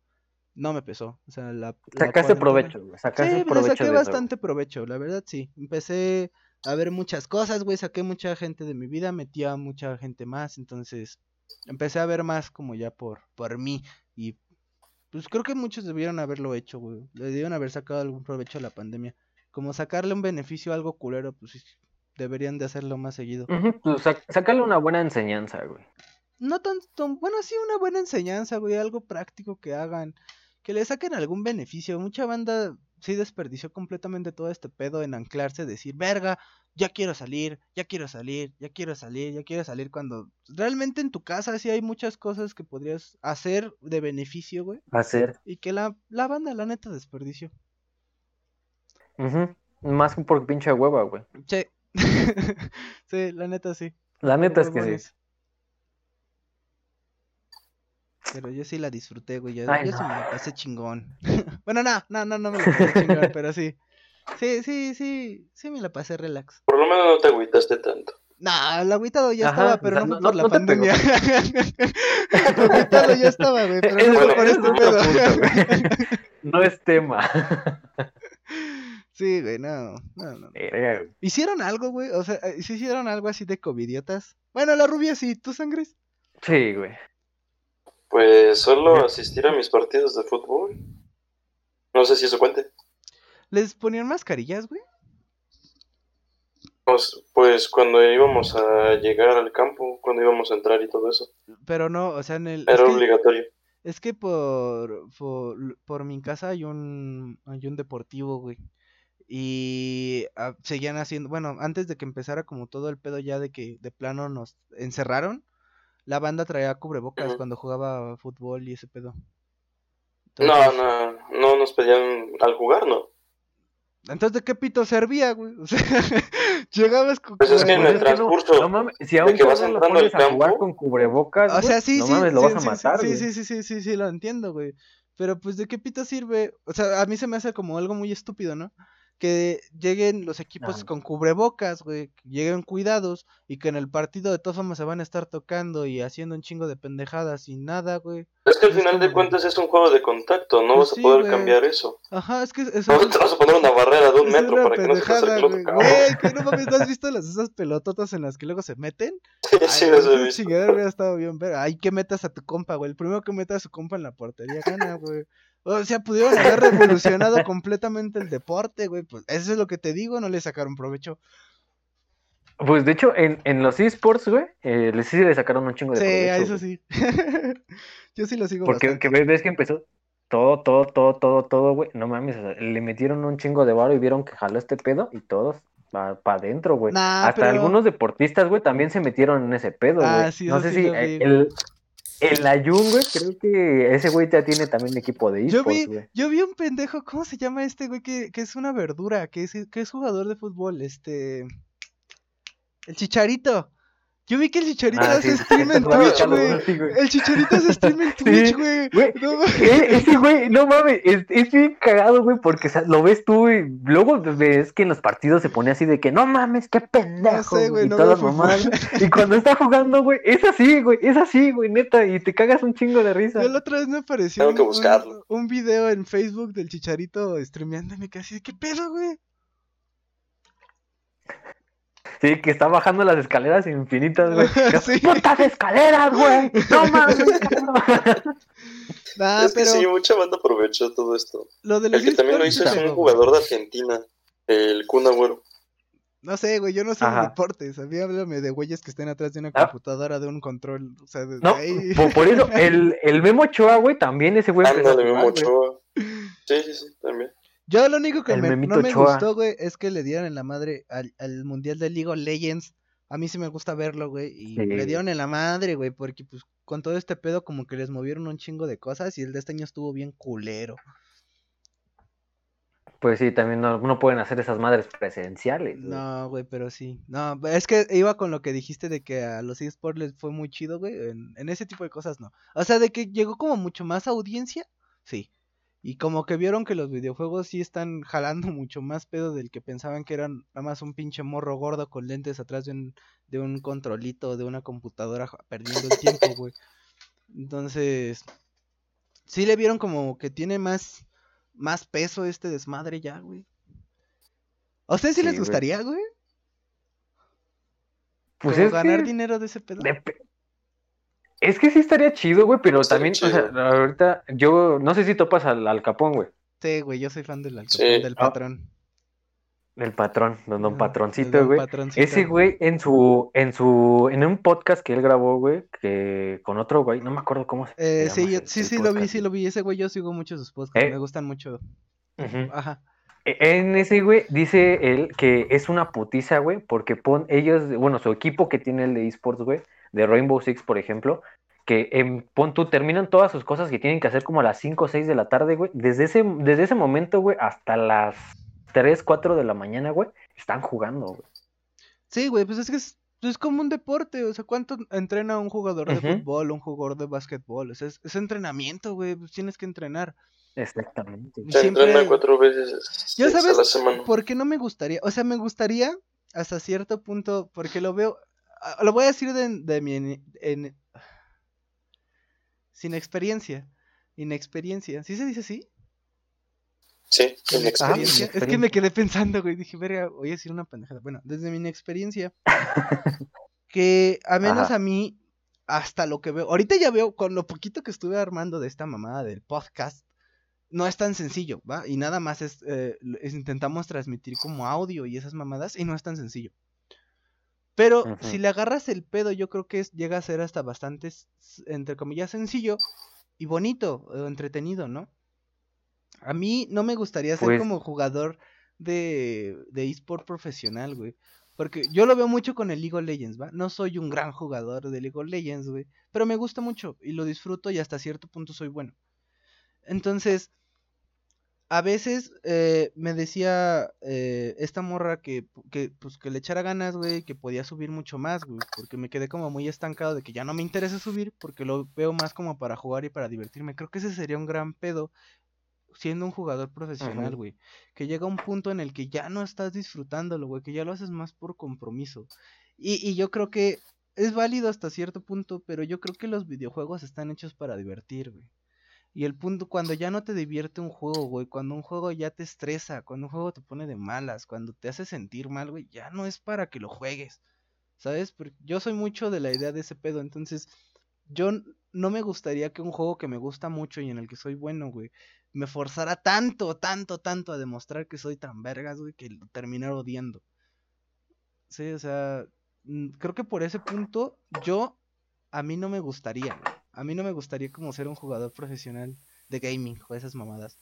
no me pesó. O sea, la, Sacaste provecho, güey, sacaste Sí, le provecho saqué eso. bastante provecho, la verdad sí. Empecé a ver muchas cosas, güey, saqué mucha gente de mi vida, metí a mucha gente más, entonces empecé a ver más como ya por, por mí y pues creo que muchos debieron haberlo hecho, güey. Le debieron haber sacado algún provecho a la pandemia. Como sacarle un beneficio a algo culero, pues sí, deberían de hacerlo más seguido. Sácale una buena enseñanza, güey. No tanto, bueno, sí una buena enseñanza, güey, algo práctico que hagan, que le saquen algún beneficio. Mucha banda sí desperdició completamente todo este pedo en anclarse, decir, verga, ya quiero salir, ya quiero salir, ya quiero salir, ya quiero salir, cuando realmente en tu casa sí hay muchas cosas que podrías hacer de beneficio, güey, Hacer. y que la, la banda, la neta, desperdició. Ujú. Más que por pinche hueva, güey. Sí, sí, la neta sí. La neta es que sí. Pero yo sí la disfruté, güey. Yo, Ay, yo no. sí me la pasé chingón. bueno, no, no, no, no me la pasé chingón, pero sí. Sí, sí, sí, sí me la pasé relax. Por lo menos no te agüitaste tanto. Nah, el agüitado ya Ajá, estaba, pero no fue no- por la no pandemia. el agüitado ya estaba, güey, pero no fue por este pedo. No es tema. Sí, güey, no, no, no. ¿Hicieron algo, güey? O sea, eh, ¿sí hicieron algo así de covidiotas? Bueno, la rubia sí, ¿tú sangres? Sí, güey. Pues solo asistir a mis partidos de fútbol. No sé si eso cuente. ¿Les ponían mascarillas, güey? Pues, pues cuando íbamos a llegar al campo, cuando íbamos a entrar y todo eso, Pero no, o sea, en el... era es que- obligatorio. Es que por, por, por mi casa hay un, hay un deportivo, güey. Y ah, seguían haciendo, bueno, antes de que empezara como todo el pedo ya de que de plano nos encerraron, la banda traía cubrebocas cuando jugaba fútbol y ese pedo. No, Entonces- no, no nos pedían al jugar, ¿no? Entonces, ¿de qué pito servía, güey? O sea, llegabas con Pues es que en el que no- transcurso no mames, si a un que vas entrando al pones a jugar campo- con cubrebocas, O sea, sí, no sí, mames, lo sí, vas a sí, matar, sí, güey. sí, sí, sí, sí, sí, lo entiendo, güey. Pero pues de qué pito sirve, o sea, a mí se me hace como algo muy estúpido, ¿no? Que lleguen los equipos con cubrebocas, güey, que lleguen cuidados y que en el partido de todas formas se van a estar tocando y haciendo un chingo de pendejadas y nada, güey. Es que al Es final de cuentas es un juego de contacto, no Pues vas sí, a poder güey. cambiar eso. Ajá, es que eso No te vas a poner una barrera de un es metro una para que no se te pendejada, acerque güey. cabrón. Güey, que no mames, ¿no has visto las esas pelototas en las que luego se meten? Sí, sí, Ay, las he visto. hubiera estado bien ver. Ay, que metas a tu compa, güey. El primero que meta a su compa en la portería gana, güey. O sea, pudieron haber revolucionado completamente el deporte, güey. Pues eso es lo que te digo, no le sacaron provecho. Pues de hecho, en, en los esports, güey, eh, les sí le sacaron un chingo de Sí, provecho, a eso güey. sí. Yo sí lo sigo Porque bastante. que ves, que empezó todo, todo, todo, todo, todo, güey. No mames, le metieron un chingo de varo y vieron que jaló este pedo y todos para adentro, güey. Nah, Hasta pero- algunos deportistas, güey, también se metieron en ese pedo, Ah, güey. sí, no sé sí si eh, el, el Ayun, güey, creo que ese güey ya tiene también equipo de Yo esports, vi, güey. yo vi un pendejo, ¿cómo se llama este güey? Que, que es una verdura, que es, que es jugador de fútbol, este... El Chicharito. Yo vi que el Chicharito Ah, hace sí, stream en Twitch, güey. El Chicharito hace stream en Twitch, güey. No eh, ese güey, no mames, es, es bien cagado, güey, porque o sea, lo ves tú y luego ves que en los partidos se pone así de que no mames, qué pendejo, sé, güey, y no todas mamadas. Y cuando está jugando, güey, es así, güey, es así, güey, neta, y te cagas un chingo de risa. Yo la otra vez me apareció Tengo un, que buscarlo. un- un video en Facebook del Chicharito streameando y me quedé así de, ¿qué pedo, güey? Sí, que está bajando las escaleras infinitas, güey. Sí. ¡Putas escaleras, güey! ¡No mames! Nah, es que pero sí, mucha banda aprovechó todo esto. lo de los El que también lo hizo es un jugador de Argentina, el Kun Agüero. No sé, güey, yo no sé de deportes. A mí háblame de güeyes que estén atrás de una Ah. computadora, de un control. O sea, de, No, ahí. por, por eso, el, el Memo Ochoa, güey, también ese güey Ándale, jugar, Memo. Ochoa. Sí, sí, sí, también. Yo lo único que me- no me Ochoa. gustó, güey, es que le dieron en la madre al, al Mundial de League of Legends. A mí sí me gusta verlo, güey. Y Sí. le dieron en la madre, güey, porque pues con todo este pedo como que les movieron un chingo de cosas y el de este año estuvo bien culero. Pues sí, también no, no pueden hacer esas madres presenciales. güey. No, güey, pero sí. No, es que iba con lo que dijiste de que a los eSports les fue muy chido, güey. En, en ese tipo de cosas no. O sea, de que llegó como mucho más audiencia, sí. Y como que vieron que los videojuegos sí están jalando mucho más pedo del que pensaban que eran nada más un pinche morro gordo con lentes atrás de un, de un controlito de una computadora perdiendo el tiempo, güey. Entonces, sí le vieron como que tiene más, más peso este desmadre ya, güey. ¿A ustedes sí, Sí, les gustaría, güey? Pues es ganar que- dinero de ese pedo. Dep- Es que sí estaría chido, güey, pero Estaría también, o sea, ahorita yo no sé si topas al, al Capón, güey, Sí, güey, yo soy fan del, Al Sí. Capone, del Ah, patrón. el patrón, don, don Del patroncito, güey. Ese güey en su, en su, en un podcast que él grabó, güey, que con otro güey, no me acuerdo cómo se Eh, llama sí, yo- sí, sí, lo vi, sí lo vi. Ese güey yo sigo mucho sus podcasts, Eh. me gustan mucho. Ajá. E- En ese, güey, dice él que es una putiza, güey, porque pon ellos, bueno, su equipo que tiene el de esports, güey, de Rainbow Six, por ejemplo, que en, pon tú, terminan todas sus cosas que tienen que hacer como a las 5 o 6 de la tarde, güey. Desde ese, desde ese momento, güey, hasta las 3, 4 de la mañana, güey, están jugando, güey. Sí, güey, pues es que es, es como un deporte. O sea, ¿cuánto entrena un jugador de fútbol, un jugador de básquetbol? O sea, es, es entrenamiento, güey, pues tienes que entrenar. Exactamente. Se Siempre- entrena cuatro veces Yo, a ¿sabes? la semana. ¿Por qué no me gustaría? O sea, me gustaría hasta cierto punto, porque lo veo, lo voy a decir de, de mi, en- en- sin experiencia, inexperiencia, ¿sí se dice así? Sí, en Inexperiencia. experiencia. Es que me quedé pensando, güey, dije, verga, voy a decir una pendejada. Bueno, desde mi inexperiencia, que a menos Ajá. a mí, hasta lo que veo, ahorita ya veo, con lo poquito que estuve armando de esta mamada del podcast, no es tan sencillo, ¿va? Y nada más es, eh, es- intentamos transmitir como audio y esas mamadas, y no es tan sencillo. Pero si le agarras el pedo, yo creo que es- llega a ser hasta bastante, entre comillas, sencillo y bonito, o entretenido, ¿no? A mí no me gustaría ser Pues- como jugador de, de eSport profesional, güey. Porque yo lo veo mucho con el League of Legends, ¿va? No soy un gran jugador de League of Legends, güey. Pero me gusta mucho y lo disfruto y hasta cierto punto soy bueno. Entonces, a veces eh, me decía eh, esta morra que, que, pues, que le echara ganas, güey, que podía subir mucho más, güey. Porque me quedé como muy estancado de que ya no me interesa subir porque lo veo más como para jugar y para divertirme. Creo que ese sería un gran pedo siendo un jugador profesional, güey. Que llega un punto en el que ya no estás disfrutándolo, güey, que ya lo haces más por compromiso. Y, y yo creo que es válido hasta cierto punto, pero yo creo que los videojuegos están hechos para divertir, güey. Y el punto, cuando ya no te divierte un juego, güey, cuando un juego ya te estresa, cuando un juego te pone de malas, cuando te hace sentir mal, güey, ya no es para que lo juegues. ¿Sabes? Porque yo soy mucho de la idea de ese pedo, entonces yo no me gustaría que un juego que me gusta mucho y en el que soy bueno, güey, me forzara tanto, tanto, tanto a demostrar que soy tan vergas, güey, que terminar odiando. Sí, o sea, creo que por ese punto yo, a mí no me gustaría, güey. A mí no me gustaría como ser un jugador profesional de gaming o esas mamadas.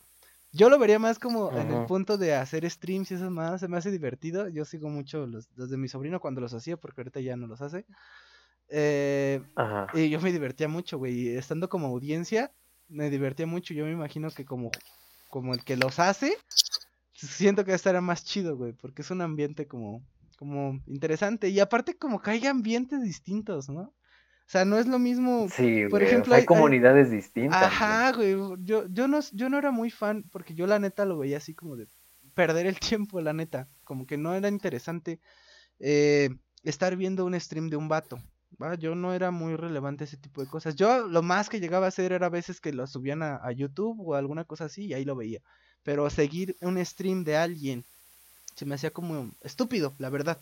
Yo lo vería más como en el punto de hacer streams y esas mamadas, se me hace divertido. Yo sigo mucho los, los de mi sobrino cuando los hacía, porque ahorita ya no los hace. Eh, Ajá. y yo me divertía mucho, güey. Estando como audiencia, me divertía mucho. Yo me imagino que como, como el que los hace, siento que estará más chido, güey. Porque es un ambiente como, como interesante. Y aparte como que hay ambientes distintos, ¿no? O sea, no es lo mismo. Sí, por güey. ejemplo, hay comunidades distintas. güey. Ajá, güey. Yo, yo, no, yo no era muy fan, porque yo la neta lo veía así como de perder el tiempo, la neta. Como que no era interesante eh, estar viendo un stream de un vato. ¿va? Yo no era muy relevante ese tipo de cosas. Yo lo más que llegaba a hacer era a veces que lo subían a, a YouTube o alguna cosa así y ahí lo veía. Pero seguir un stream de alguien se me hacía como estúpido, la verdad.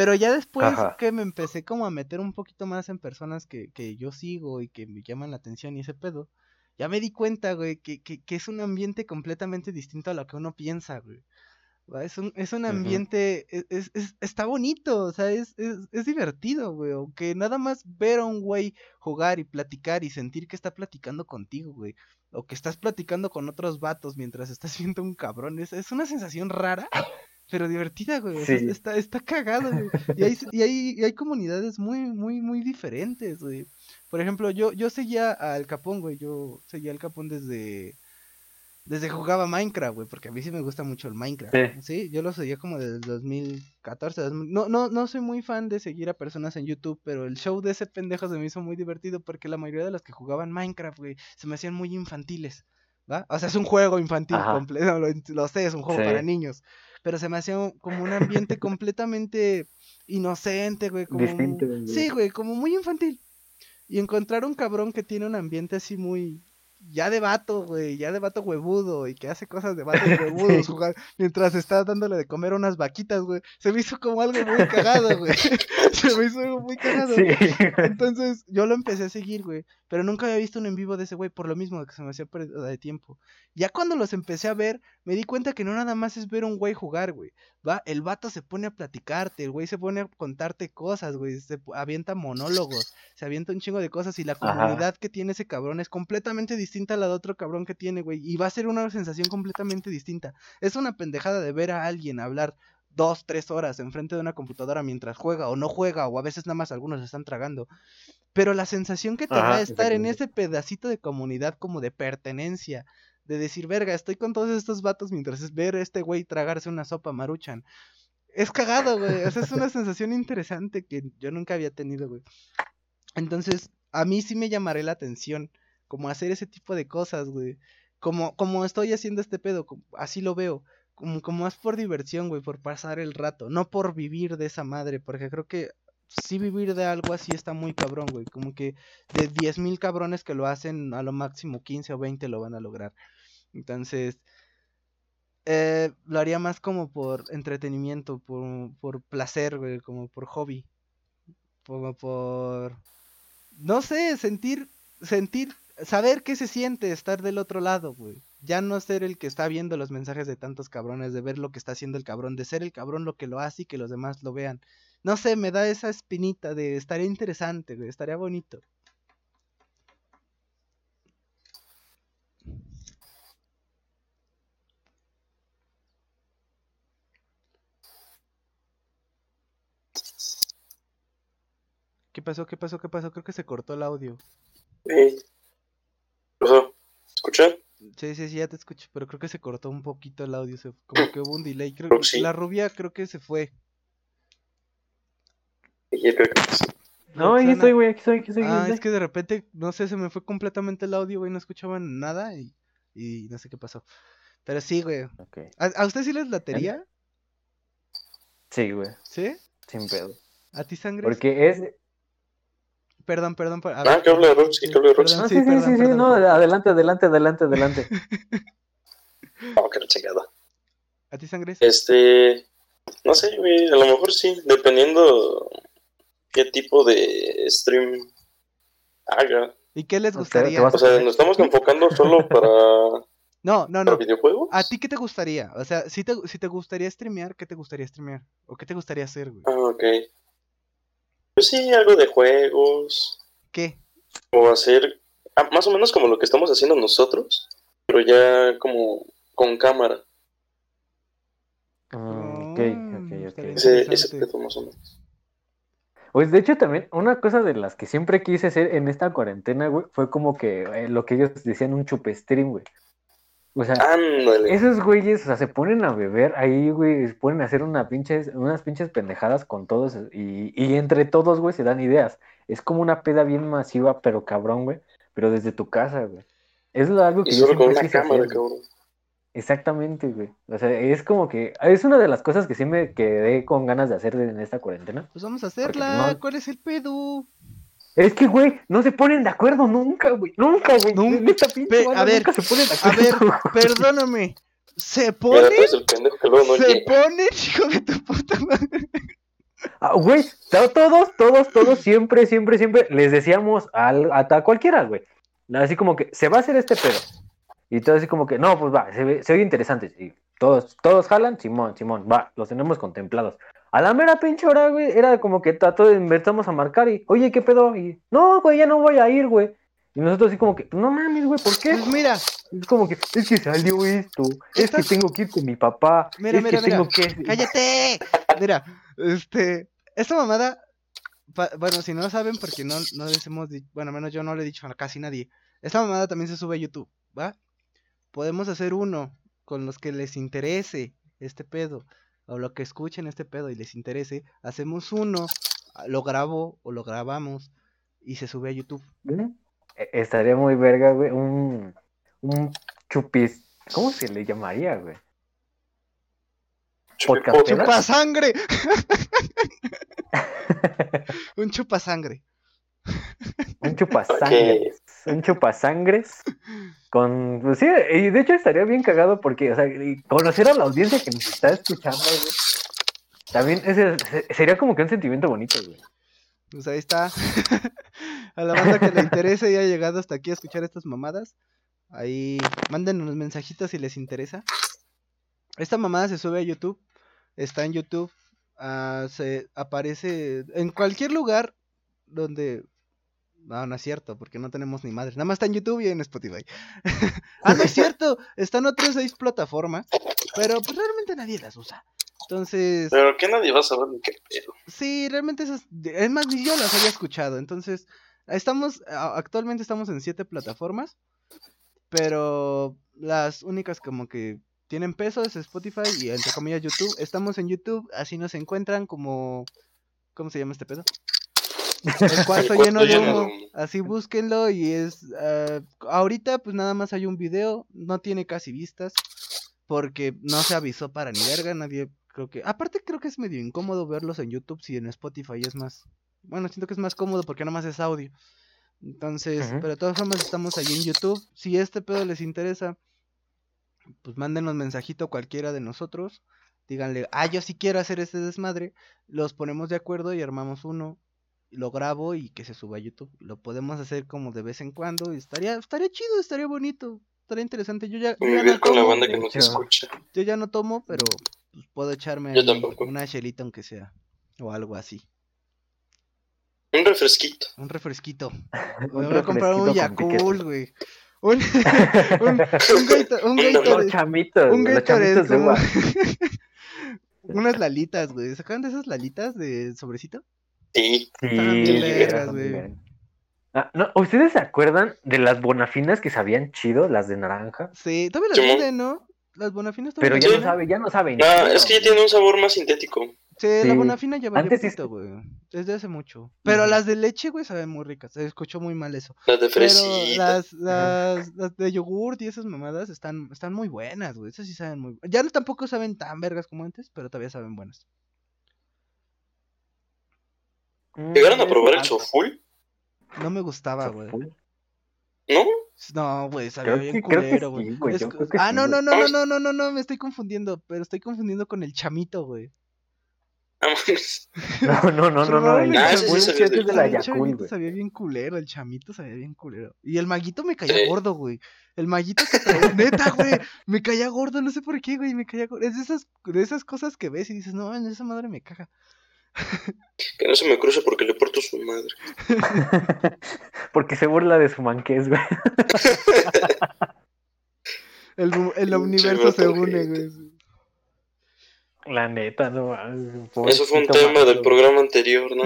Pero ya después Ajá. que me empecé como a meter un poquito más en personas que, que yo sigo y que me llaman la atención y ese pedo, ya me di cuenta, güey, que, que, que es un ambiente completamente distinto a lo que uno piensa, güey. Es un, es un ambiente, es, es- es- está bonito, o sea, es, es, es divertido, güey. Aunque nada más ver a un güey jugar y platicar y sentir que está platicando contigo, güey. O que estás platicando con otros vatos mientras estás viendo un cabrón. Es, es una sensación rara, pero divertida, güey. Sí. está, está cagado, güey. Y hay, y hay, y hay comunidades muy, muy, muy diferentes, güey. Por ejemplo, yo, yo seguía al Capón, güey. Yo seguía al Capón desde. Desde que jugaba Minecraft, güey, porque a mí sí me gusta mucho el Minecraft. Sí. Sí, yo lo seguía como desde el 2014. 2000 No, no, no soy muy fan de seguir a personas en YouTube, pero el show de ese pendejo se me hizo muy divertido porque la mayoría de los que jugaban Minecraft, güey, se me hacían muy infantiles. ¿Va? O sea, es un juego infantil completo, lo, lo sé, es un juego Sí. para niños. Pero se me hacía como un ambiente completamente inocente, güey. Como, güey. Sí, güey, como muy infantil. Y encontrar un cabrón que tiene un ambiente así muy. Ya de vato, güey, ya de vato huevudo y que hace cosas de vatos huevudos Sí. jugar mientras está dándole de comer unas vaquitas, güey. Se me hizo como algo muy cagado, güey. Se me hizo algo muy cagado. Sí. Entonces yo lo empecé a seguir, güey. Pero nunca había visto un en vivo de ese güey, por lo mismo que se me hacía pérdida de tiempo. Ya cuando los empecé a ver, me di cuenta que no nada más es ver a un güey jugar, güey. Va, el vato se pone a platicarte, el güey se pone a contarte cosas, güey. Se avienta monólogos, se avienta un chingo de cosas y la Ajá. comunidad que tiene ese cabrón es completamente distinta a la de otro cabrón que tiene, güey. Y va a ser una sensación completamente distinta. Es una pendejada de ver a alguien hablar dos, tres horas enfrente de una computadora mientras juega o no juega, o a veces nada más algunos están tragando. Pero la sensación que te da Ajá, estar en ese pedacito de comunidad como de pertenencia, de decir, verga, estoy con todos estos vatos mientras es ver a este güey tragarse una sopa maruchan. Es cagado, güey. O sea, es una sensación interesante que yo nunca había tenido, güey. Entonces, a mí sí me llamaré la atención, como hacer ese tipo de cosas, güey. como, como estoy haciendo este pedo, así lo veo. Como, como más por diversión, güey, por pasar el rato, no por vivir de esa madre, porque creo que sí vivir de algo así está muy cabrón, güey. Como que de 10.000 cabrones que lo hacen, a lo máximo 15 o 20 lo van a lograr. Entonces, eh, lo haría más como por entretenimiento, por, por placer, güey, como por hobby. Como por... No sé, sentir, sentir, saber qué se siente estar del otro lado, güey. Ya no ser el que está viendo los mensajes de tantos cabrones, de ver lo que está haciendo el cabrón, de ser el cabrón lo que lo hace y que los demás lo vean. No sé, me da esa espinita de estaría interesante, estaría bonito. ¿Qué pasó? ¿Qué pasó? ¿Qué pasó? Creo que se cortó el audio. Ey. ¿Qué pasó? ¿Escuchan? Sí, sí, sí, ya te escucho, pero creo que se cortó un poquito el audio, se- como que hubo un delay. Creo que sí. la rubia creo que se fue. Y yo creo que sí. No, aquí estoy, güey, aquí estoy, aquí estoy. Ah, es que de repente, no sé, se me fue completamente el audio, güey, no escuchaban nada y, y no sé qué pasó. Pero sí, güey. ¿A, a usted sí les latería? Sí, güey, ¿Sí? sin pedo. ¿A ti sangre? Porque es... Perdón, perdón. por- a Ah, ver, que hable perdón, Roxy, que hable Roxy. perdón, No, sí, sí, sí, perdón, sí, sí, perdón, no, adelante, adelante, adelante, adelante. No, que la chingada. ¿A ti sangre? Este, no sé, güey, a lo mejor sí, dependiendo qué tipo de stream haga. ¿Y qué les gustaría? vas O sea, nos estamos enfocando solo para, No, no, para no. videojuegos. ¿A ti qué te gustaría? O sea, si te, si te gustaría streamear, ¿qué te gustaría streamear? ¿O qué te gustaría hacer, güey? Ah, ok. Pues sí, algo de juegos, ¿Qué? o hacer ah, más o menos como lo que estamos haciendo nosotros, pero ya como con cámara. Mm, ok, Mm, ok, ok. Ese, ese pedo más o menos. Pues de hecho también una cosa de las que siempre quise hacer en esta cuarentena, güey, fue como que eh, lo que ellos decían un chupe stream, güey. O sea, Ándale. esos güeyes, o sea, se ponen a beber ahí, güey, se ponen a hacer una pinches, unas pinches pendejadas con todos y, y entre todos, güey, se dan ideas. Es como una peda bien masiva, pero cabrón, güey, pero desde tu casa, güey. Es lo- algo que Y yo solo con una cámara, hacer, cabrón. Exactamente, güey. O sea, es como que es una de las cosas que sí me quedé con ganas de hacer en esta cuarentena. Pues vamos a Porque hacerla. no- ¿Cuál es el pedo? Es que, güey, no se ponen de acuerdo nunca, güey. Nunca, güey. Nunca. Pe- a ver, nunca se ponen de A ver, acuerdo. perdóname. ¿Se Mira, pone? tú eres el pendejo que luego no ¿Se llega. pone, hijo de tu puta madre? Ah, güey, to- todos, todos, todos, siempre, siempre, siempre les decíamos al, a, a cualquiera, güey. Así como que se va a hacer este pedo. Y todo así como que, no, pues va, se, ve- se oye interesante. Y todos, todos jalan, Simón, Simón, va, los tenemos contemplados. A la mera pinche hora, güey, era como que a todos empezamos a marcar y, oye, ¿qué pedo? Y, no, güey, ya no voy a ir, güey. Y nosotros así como que, no mames, güey, ¿por qué? Pues mira, Es como que, es que salió esto, es que tengo que ir con mi papá, Mira, es mira, que mira. tengo que... cállate. Mira, este, esta mamada, pa- bueno, si no lo saben, porque no, no les hemos dicho, bueno, al menos yo no le he dicho a casi nadie. Esta mamada también se sube a YouTube, ¿va? Podemos hacer uno con los que les interese este pedo, o lo que escuchen este pedo y les interese. Hacemos uno, ah, lo grabo o lo grabamos y se sube a YouTube. ¿Eh? E- Estaría muy verga, güey, un, un chupis, ¿cómo se le llamaría, güey? ¡Chupa sangre! Un chupa sangre. Un chupasangres. Un chupasangres. Con. Pues sí, y de hecho estaría bien cagado porque, o sea, conocer a la audiencia que nos está escuchando, güey. También ese, se- sería como que un sentimiento bonito, güey. Pues ahí está. a la banda que le interese y haya llegado hasta aquí a escuchar estas mamadas. Ahí manden unos mensajitos si les interesa. Esta mamada se sube a YouTube. Está en YouTube. ah, se aparece en cualquier lugar donde. No, no es cierto, porque no tenemos ni madre. Nada más está en YouTube y en Spotify. ah, no es cierto. Están otras seis plataformas. Pero pues realmente nadie las usa. Entonces. Pero que nadie va a saber ni qué pedo. Sí, realmente esas, es más, ni yo las había escuchado. Entonces, estamos, actualmente estamos en siete plataformas, pero las únicas como que tienen peso es Spotify y entre comillas YouTube. Estamos en YouTube, así nos encuentran como, ¿cómo se llama este pedo? El cuarto lleno de humo. Así búsquenlo y es... ah, ahorita pues nada más hay un video, no tiene casi vistas, porque no se avisó para ni verga, nadie creo que... Aparte creo que es medio incómodo verlos en YouTube si en Spotify es más... Bueno, siento que es más cómodo porque nada más es audio. Entonces, pero de todas formas estamos ahí en YouTube. Si este pedo les interesa, pues mándenos mensajito a cualquiera de nosotros. Díganle, ah, yo sí quiero hacer este desmadre. Los ponemos de acuerdo y armamos uno. Lo grabo y que se suba a YouTube. Lo podemos hacer como de vez en cuando. Y estaría, estaría chido, estaría bonito. Estaría interesante. Yo ya, yo ya no con la tomo. banda que nos escucha. Yo ya no tomo, pero pues, puedo echarme una chelita aunque sea. O algo así. Un refresquito. Un refresquito. Me voy a comprar un. Yakult, güey. Un, un, un, Gator- un Los Gatorade. chamitos, Un como-. Unas lalitas, güey. ¿Se acuerdan de esas lalitas de sobrecito? Sí. Sí, vergas, eran güey. Ah, no, ¿Ustedes se acuerdan de las bonafinas que sabían chido, las de naranja? Sí, todavía las venden, ¿no? Las bonafinas Pero todavía ya las no sabe, ya no saben. Ah, chido, es que ya tiene un sabor más sintético. Sí, la Sí. bonafina ya valió Antes se- güey. Desde hace mucho. Pero las de leche, güey, saben muy ricas. Se escuchó muy mal eso. Las de Pero fresita. las, las, las de yogurt y esas mamadas están, están muy buenas, güey. Esas sí saben muy Ya no tampoco saben tan vergas como antes, pero todavía saben buenas. Mm, ¿Llegaron a probar el choful? No me gustaba, güey. ¿No? No, güey, sabía Creo bien que- culero, güey. ah, sí, no, no, no, no, Vamos. no, no, no, no, me estoy confundiendo, pero estoy confundiendo con el chamito, güey. Ah. No, no, no, no, no. El Ah, sí de la chamito güey. sabía bien culero, el chamito sabía bien culero. Y el maguito me caía gordo, güey. El maguito que traía, neta, güey, me caía gordo, no sé por qué, güey, me caía gordo. Es de esas, de esas cosas que ves y dices, no, esa madre me caga. Que no se me cruce porque le porto su madre. Porque se burla de su manqués, güey. El, el universo se une, güey. La neta, no. Eso fue un tema del programa anterior, ¿no?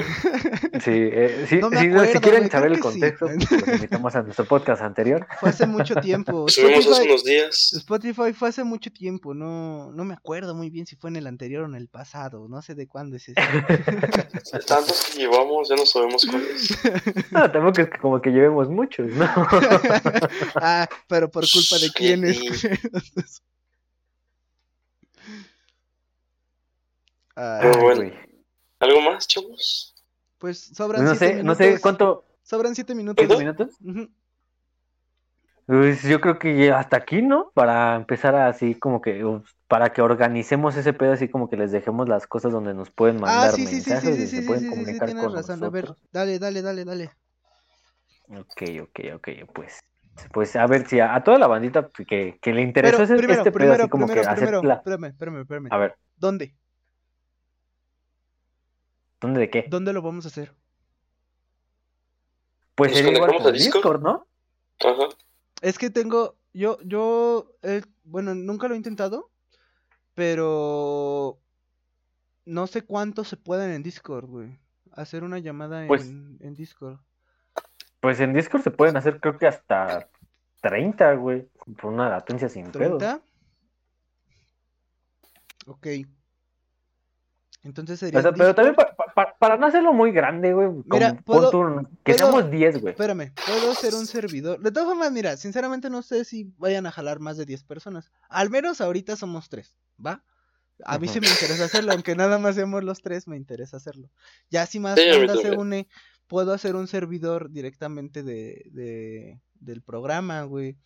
Sí, eh, sí, No sí, acuerdo, si quieren saber el contexto, pues, los invitamos a nuestro podcast anterior. Fue hace mucho tiempo. Subimos hace Spotify, unos días. Spotify fue hace mucho tiempo, no, no me acuerdo muy bien si fue en el anterior o en el pasado, no sé de cuándo es ese. Tantos que llevamos, ya no sabemos cuál es. No, tampoco es que como que llevemos muchos, ¿no? ah, pero por culpa de quiénes. cállate. Ah, Pero Ay, bueno. güey. ¿Algo más, chavos? pues sobran No siete sé, minutos. no sé cuánto. Sobran siete minutos. ¿Siete minutos? Pues yo creo que hasta aquí, ¿no? Para empezar así como que, para que organicemos ese pedo, así como que les dejemos las cosas donde nos pueden Ah, mandar sí, sí, sí, sí, mensajes sí, y sí, se sí, pueden sí, sí, sí, comunicar tienes con razón. A ver, nosotros. dale, dale, dale, dale. Ok, ok, ok, pues. Pues a ver si a, a toda la bandita que, que le interesó Pero ese- primero, este pedo, primero, así como primero, que hacer primero, la- espérame, espérame, espérame. A ver, ¿Dónde? ¿Dónde de qué? ¿Dónde lo vamos a hacer? Pues ¿Nos sería igual por a Discord? Discord, ¿no? Ajá. Es que tengo, yo, yo, eh, bueno, nunca lo he intentado, pero no sé cuánto se pueden en Discord, güey. Hacer una llamada en, Pues- en Discord. Pues en Discord se pueden hacer creo que hasta 30, güey, por una latencia sin pedo. ¿30? Ok. Entonces sería O sea, en pero también pa- pa- pa- para no hacerlo muy grande, güey, Mira, puedo- tú que puedo- seamos 10, güey. Espérame, puedo hacer un servidor. De todas formas, mira, sinceramente no sé si vayan a jalar más de 10 personas. Al menos ahorita somos 3, ¿va? A mí sí me interesa hacerlo, aunque nada más seamos los tres, me interesa hacerlo. Ya si más Sí, banda se une, puedo hacer un servidor directamente de, de- del programa, güey.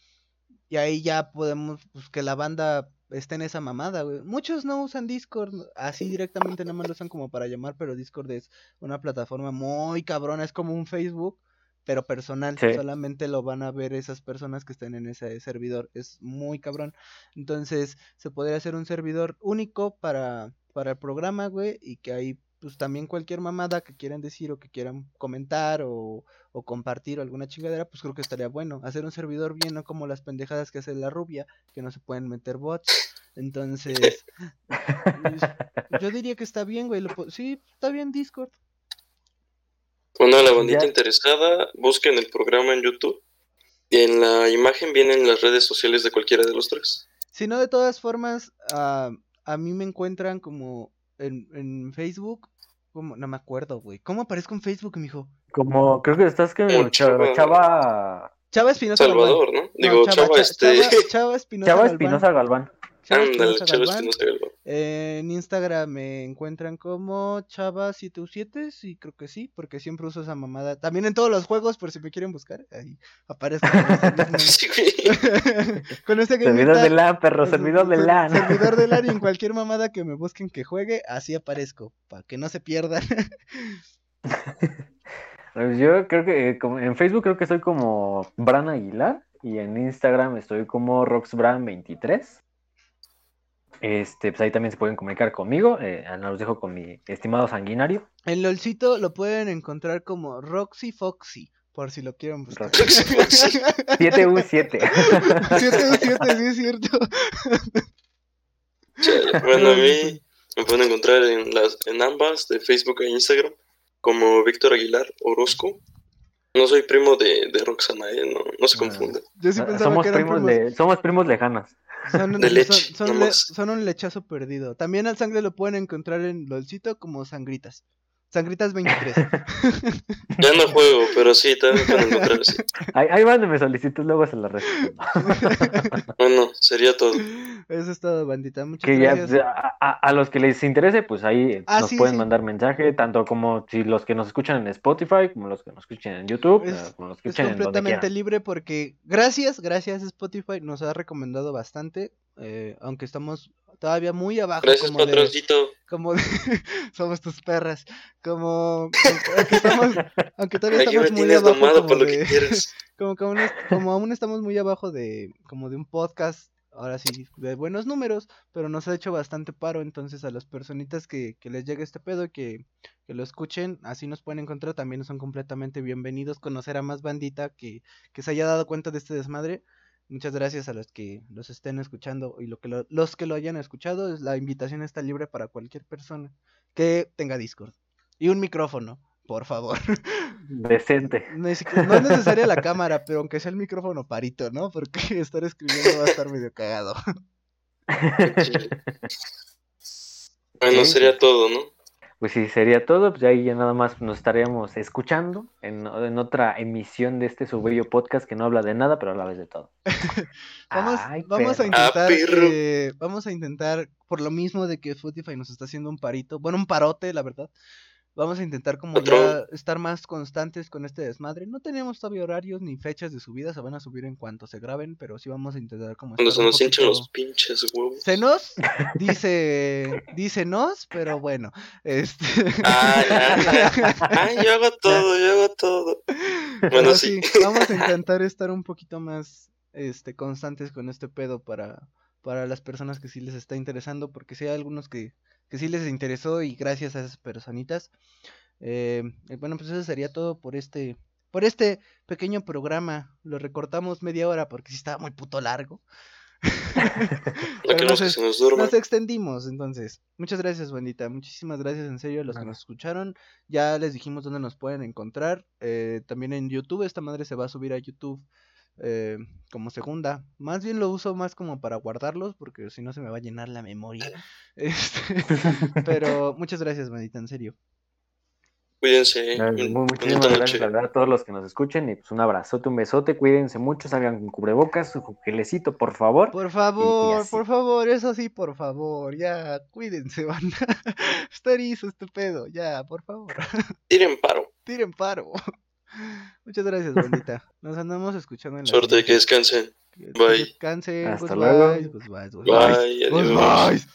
Y ahí ya podemos, pues que la banda esté en esa mamada, güey. Muchos no usan Discord, así directamente nada más lo usan como para llamar, pero Discord es una plataforma muy cabrona, es como un Facebook, pero personal. Sí. Solamente lo van a ver esas personas que estén en ese servidor. Es muy cabrón. Entonces, se podría hacer un servidor único para, para el programa, güey, y que ahí, pues también cualquier mamada que quieran decir o que quieran comentar o, o compartir o alguna chingadera, pues creo que estaría bueno. Hacer un servidor bien, no como las pendejadas que hace la rubia, que no se pueden meter bots. Entonces, pues, yo diría que está bien, güey. lo sí, está bien Discord. Bueno, a la bandita Ya. interesada, busquen el programa en YouTube. Y en la imagen vienen las redes sociales de cualquiera de los tres. Si no, de todas formas, ah, a mí me encuentran como en, en Facebook. Como, no me acuerdo, güey. ¿Cómo aparezco en Facebook, mijo? Como, creo que estás que Chava, Chava- Chava, Chava Espinosa Galván. Salvador, ¿no? No, Digo, Chava, Chava, Cha- este. Chava, Chava Espinosa Chava Galván. Espinosa Galván. Eh, en Instagram me encuentran como Chava7U7, sí, creo que sí, porque siempre uso esa mamada. También en todos los juegos, por si me quieren buscar, ahí aparezco con este Servidor de LAN, perro, Ser- servidor de LAN. Servidor de LAN y en cualquier mamada que me busquen que juegue, así aparezco, para que no se pierdan. Pues Yo creo que eh, como- en Facebook creo que estoy como Bran Aguilar y en Instagram estoy como RoxBran23. Este, pues ahí también se pueden comunicar conmigo. Eh, los dejo con mi estimado sanguinario. En LOLcito lo pueden encontrar como Roxy Foxy, por si lo quieren buscar. Roxy Foxy. 7U7. 7U7, sí es cierto. Chale. Bueno, a mí me pueden encontrar en, las, en ambas, de Facebook e Instagram, como Víctor Aguilar Orozco. No soy primo de, de Roxana, ¿eh? no, no se Ah. confunda. Yo sí pensaba somos, que eran primos primos. de, somos primos lejanos. Son, un- de leche, son- son le- son un lechazo perdido. También al sangre lo pueden encontrar en LOLcito como Sangritas. Sangritas 23. Ya no juego, pero sí, también me pueden encontrar así. Ahí, ahí mándenme solicitud, luego se la respondo. Bueno, sería todo. Eso es todo, bandita. Muchas Que ya, gracias. a, a- a los que les interese, pues ahí Ah, nos sí, pueden sí. mandar mensaje, tanto como si los que nos escuchan en Spotify, como los que nos escuchan en YouTube, Es- eh, como los que Es escuchan en donde completamente libre porque gracias, gracias Spotify nos ha recomendado bastante, eh, aunque estamos todavía muy abajo Gracias, como de, como de- somos tus perras, como aunque, estamos, aunque todavía Aquí me estamos muy abajo como por lo de- que quieras. como aún, como aún estamos muy abajo de como de un podcast ahora sí de buenos números pero nos ha hecho bastante paro entonces a las personitas que, que les llegue este pedo que, que lo escuchen así nos pueden encontrar también son completamente bienvenidos conocer a más bandita que, que se haya dado cuenta de este desmadre muchas gracias a los que los estén escuchando y lo que lo- los que lo hayan escuchado es la invitación está libre para cualquier persona que tenga Discord y un micrófono por favor Decente. no es, necesaria la cámara, pero aunque sea el micrófono parito, ¿no? Porque estar escribiendo va a estar medio cagado. Bueno, sería todo, ¿no? Pues sí, sería todo. Pues ahí ya nada más nos estaríamos escuchando en, en otra emisión de este su bello podcast que no habla de nada, pero a la vez de todo. Vamos, Ay, vamos a. Ah, intentar, eh, vamos a intentar, por lo mismo de que Spotify nos está haciendo un parito, bueno, un parote, la verdad. Vamos a intentar como ya estar más constantes con este desmadre. No tenemos todavía horarios ni fechas de subida, se van a subir en cuanto se graben, pero sí vamos a intentar como Cuando se nos hinchan poquito- los pinches huevos. Se nos dice, dice nos, pero bueno, este. Ah, ya, ya. Ay, yo hago todo, yo hago todo. Bueno, Pero sí. sí, vamos a intentar estar un poquito más este constantes con este pedo para, para las personas que sí les está interesando, porque sí hay algunos que, que sí les interesó y gracias a esas personitas. Eh, eh, bueno, pues eso sería todo por este, por este pequeño programa. Lo recortamos media hora porque sí estaba muy puto largo. Nos, que se nos duerma. nos extendimos, entonces. Muchas gracias, bandita. Muchísimas gracias, en serio, a los que nos escucharon. Ya les dijimos dónde nos pueden encontrar. eh, también en YouTube. Esta madre se va a subir a YouTube eh, como segunda. Más bien lo uso más como para guardarlos, porque si no se me va a llenar la memoria. Este, pero muchas gracias, bandita, en serio. Cuídense. Muy- Muchísimas gracias verdad, a todos los que nos escuchen y pues un abrazote, un besote, cuídense mucho, salgan con cubrebocas, su gelecito, por favor. Por favor, por favor, eso sí, por favor. Ya, cuídense, banda. Está erizo este pedo. Ya, por favor. Tiren paro. Tiren paro. Muchas gracias, bandita. Nos andamos escuchando en la Suerte, que descansen. Que Bye. Descansen. Hasta goodbyes, luego. goodbyes, goodbyes. Bye, adiós. Goodbyes.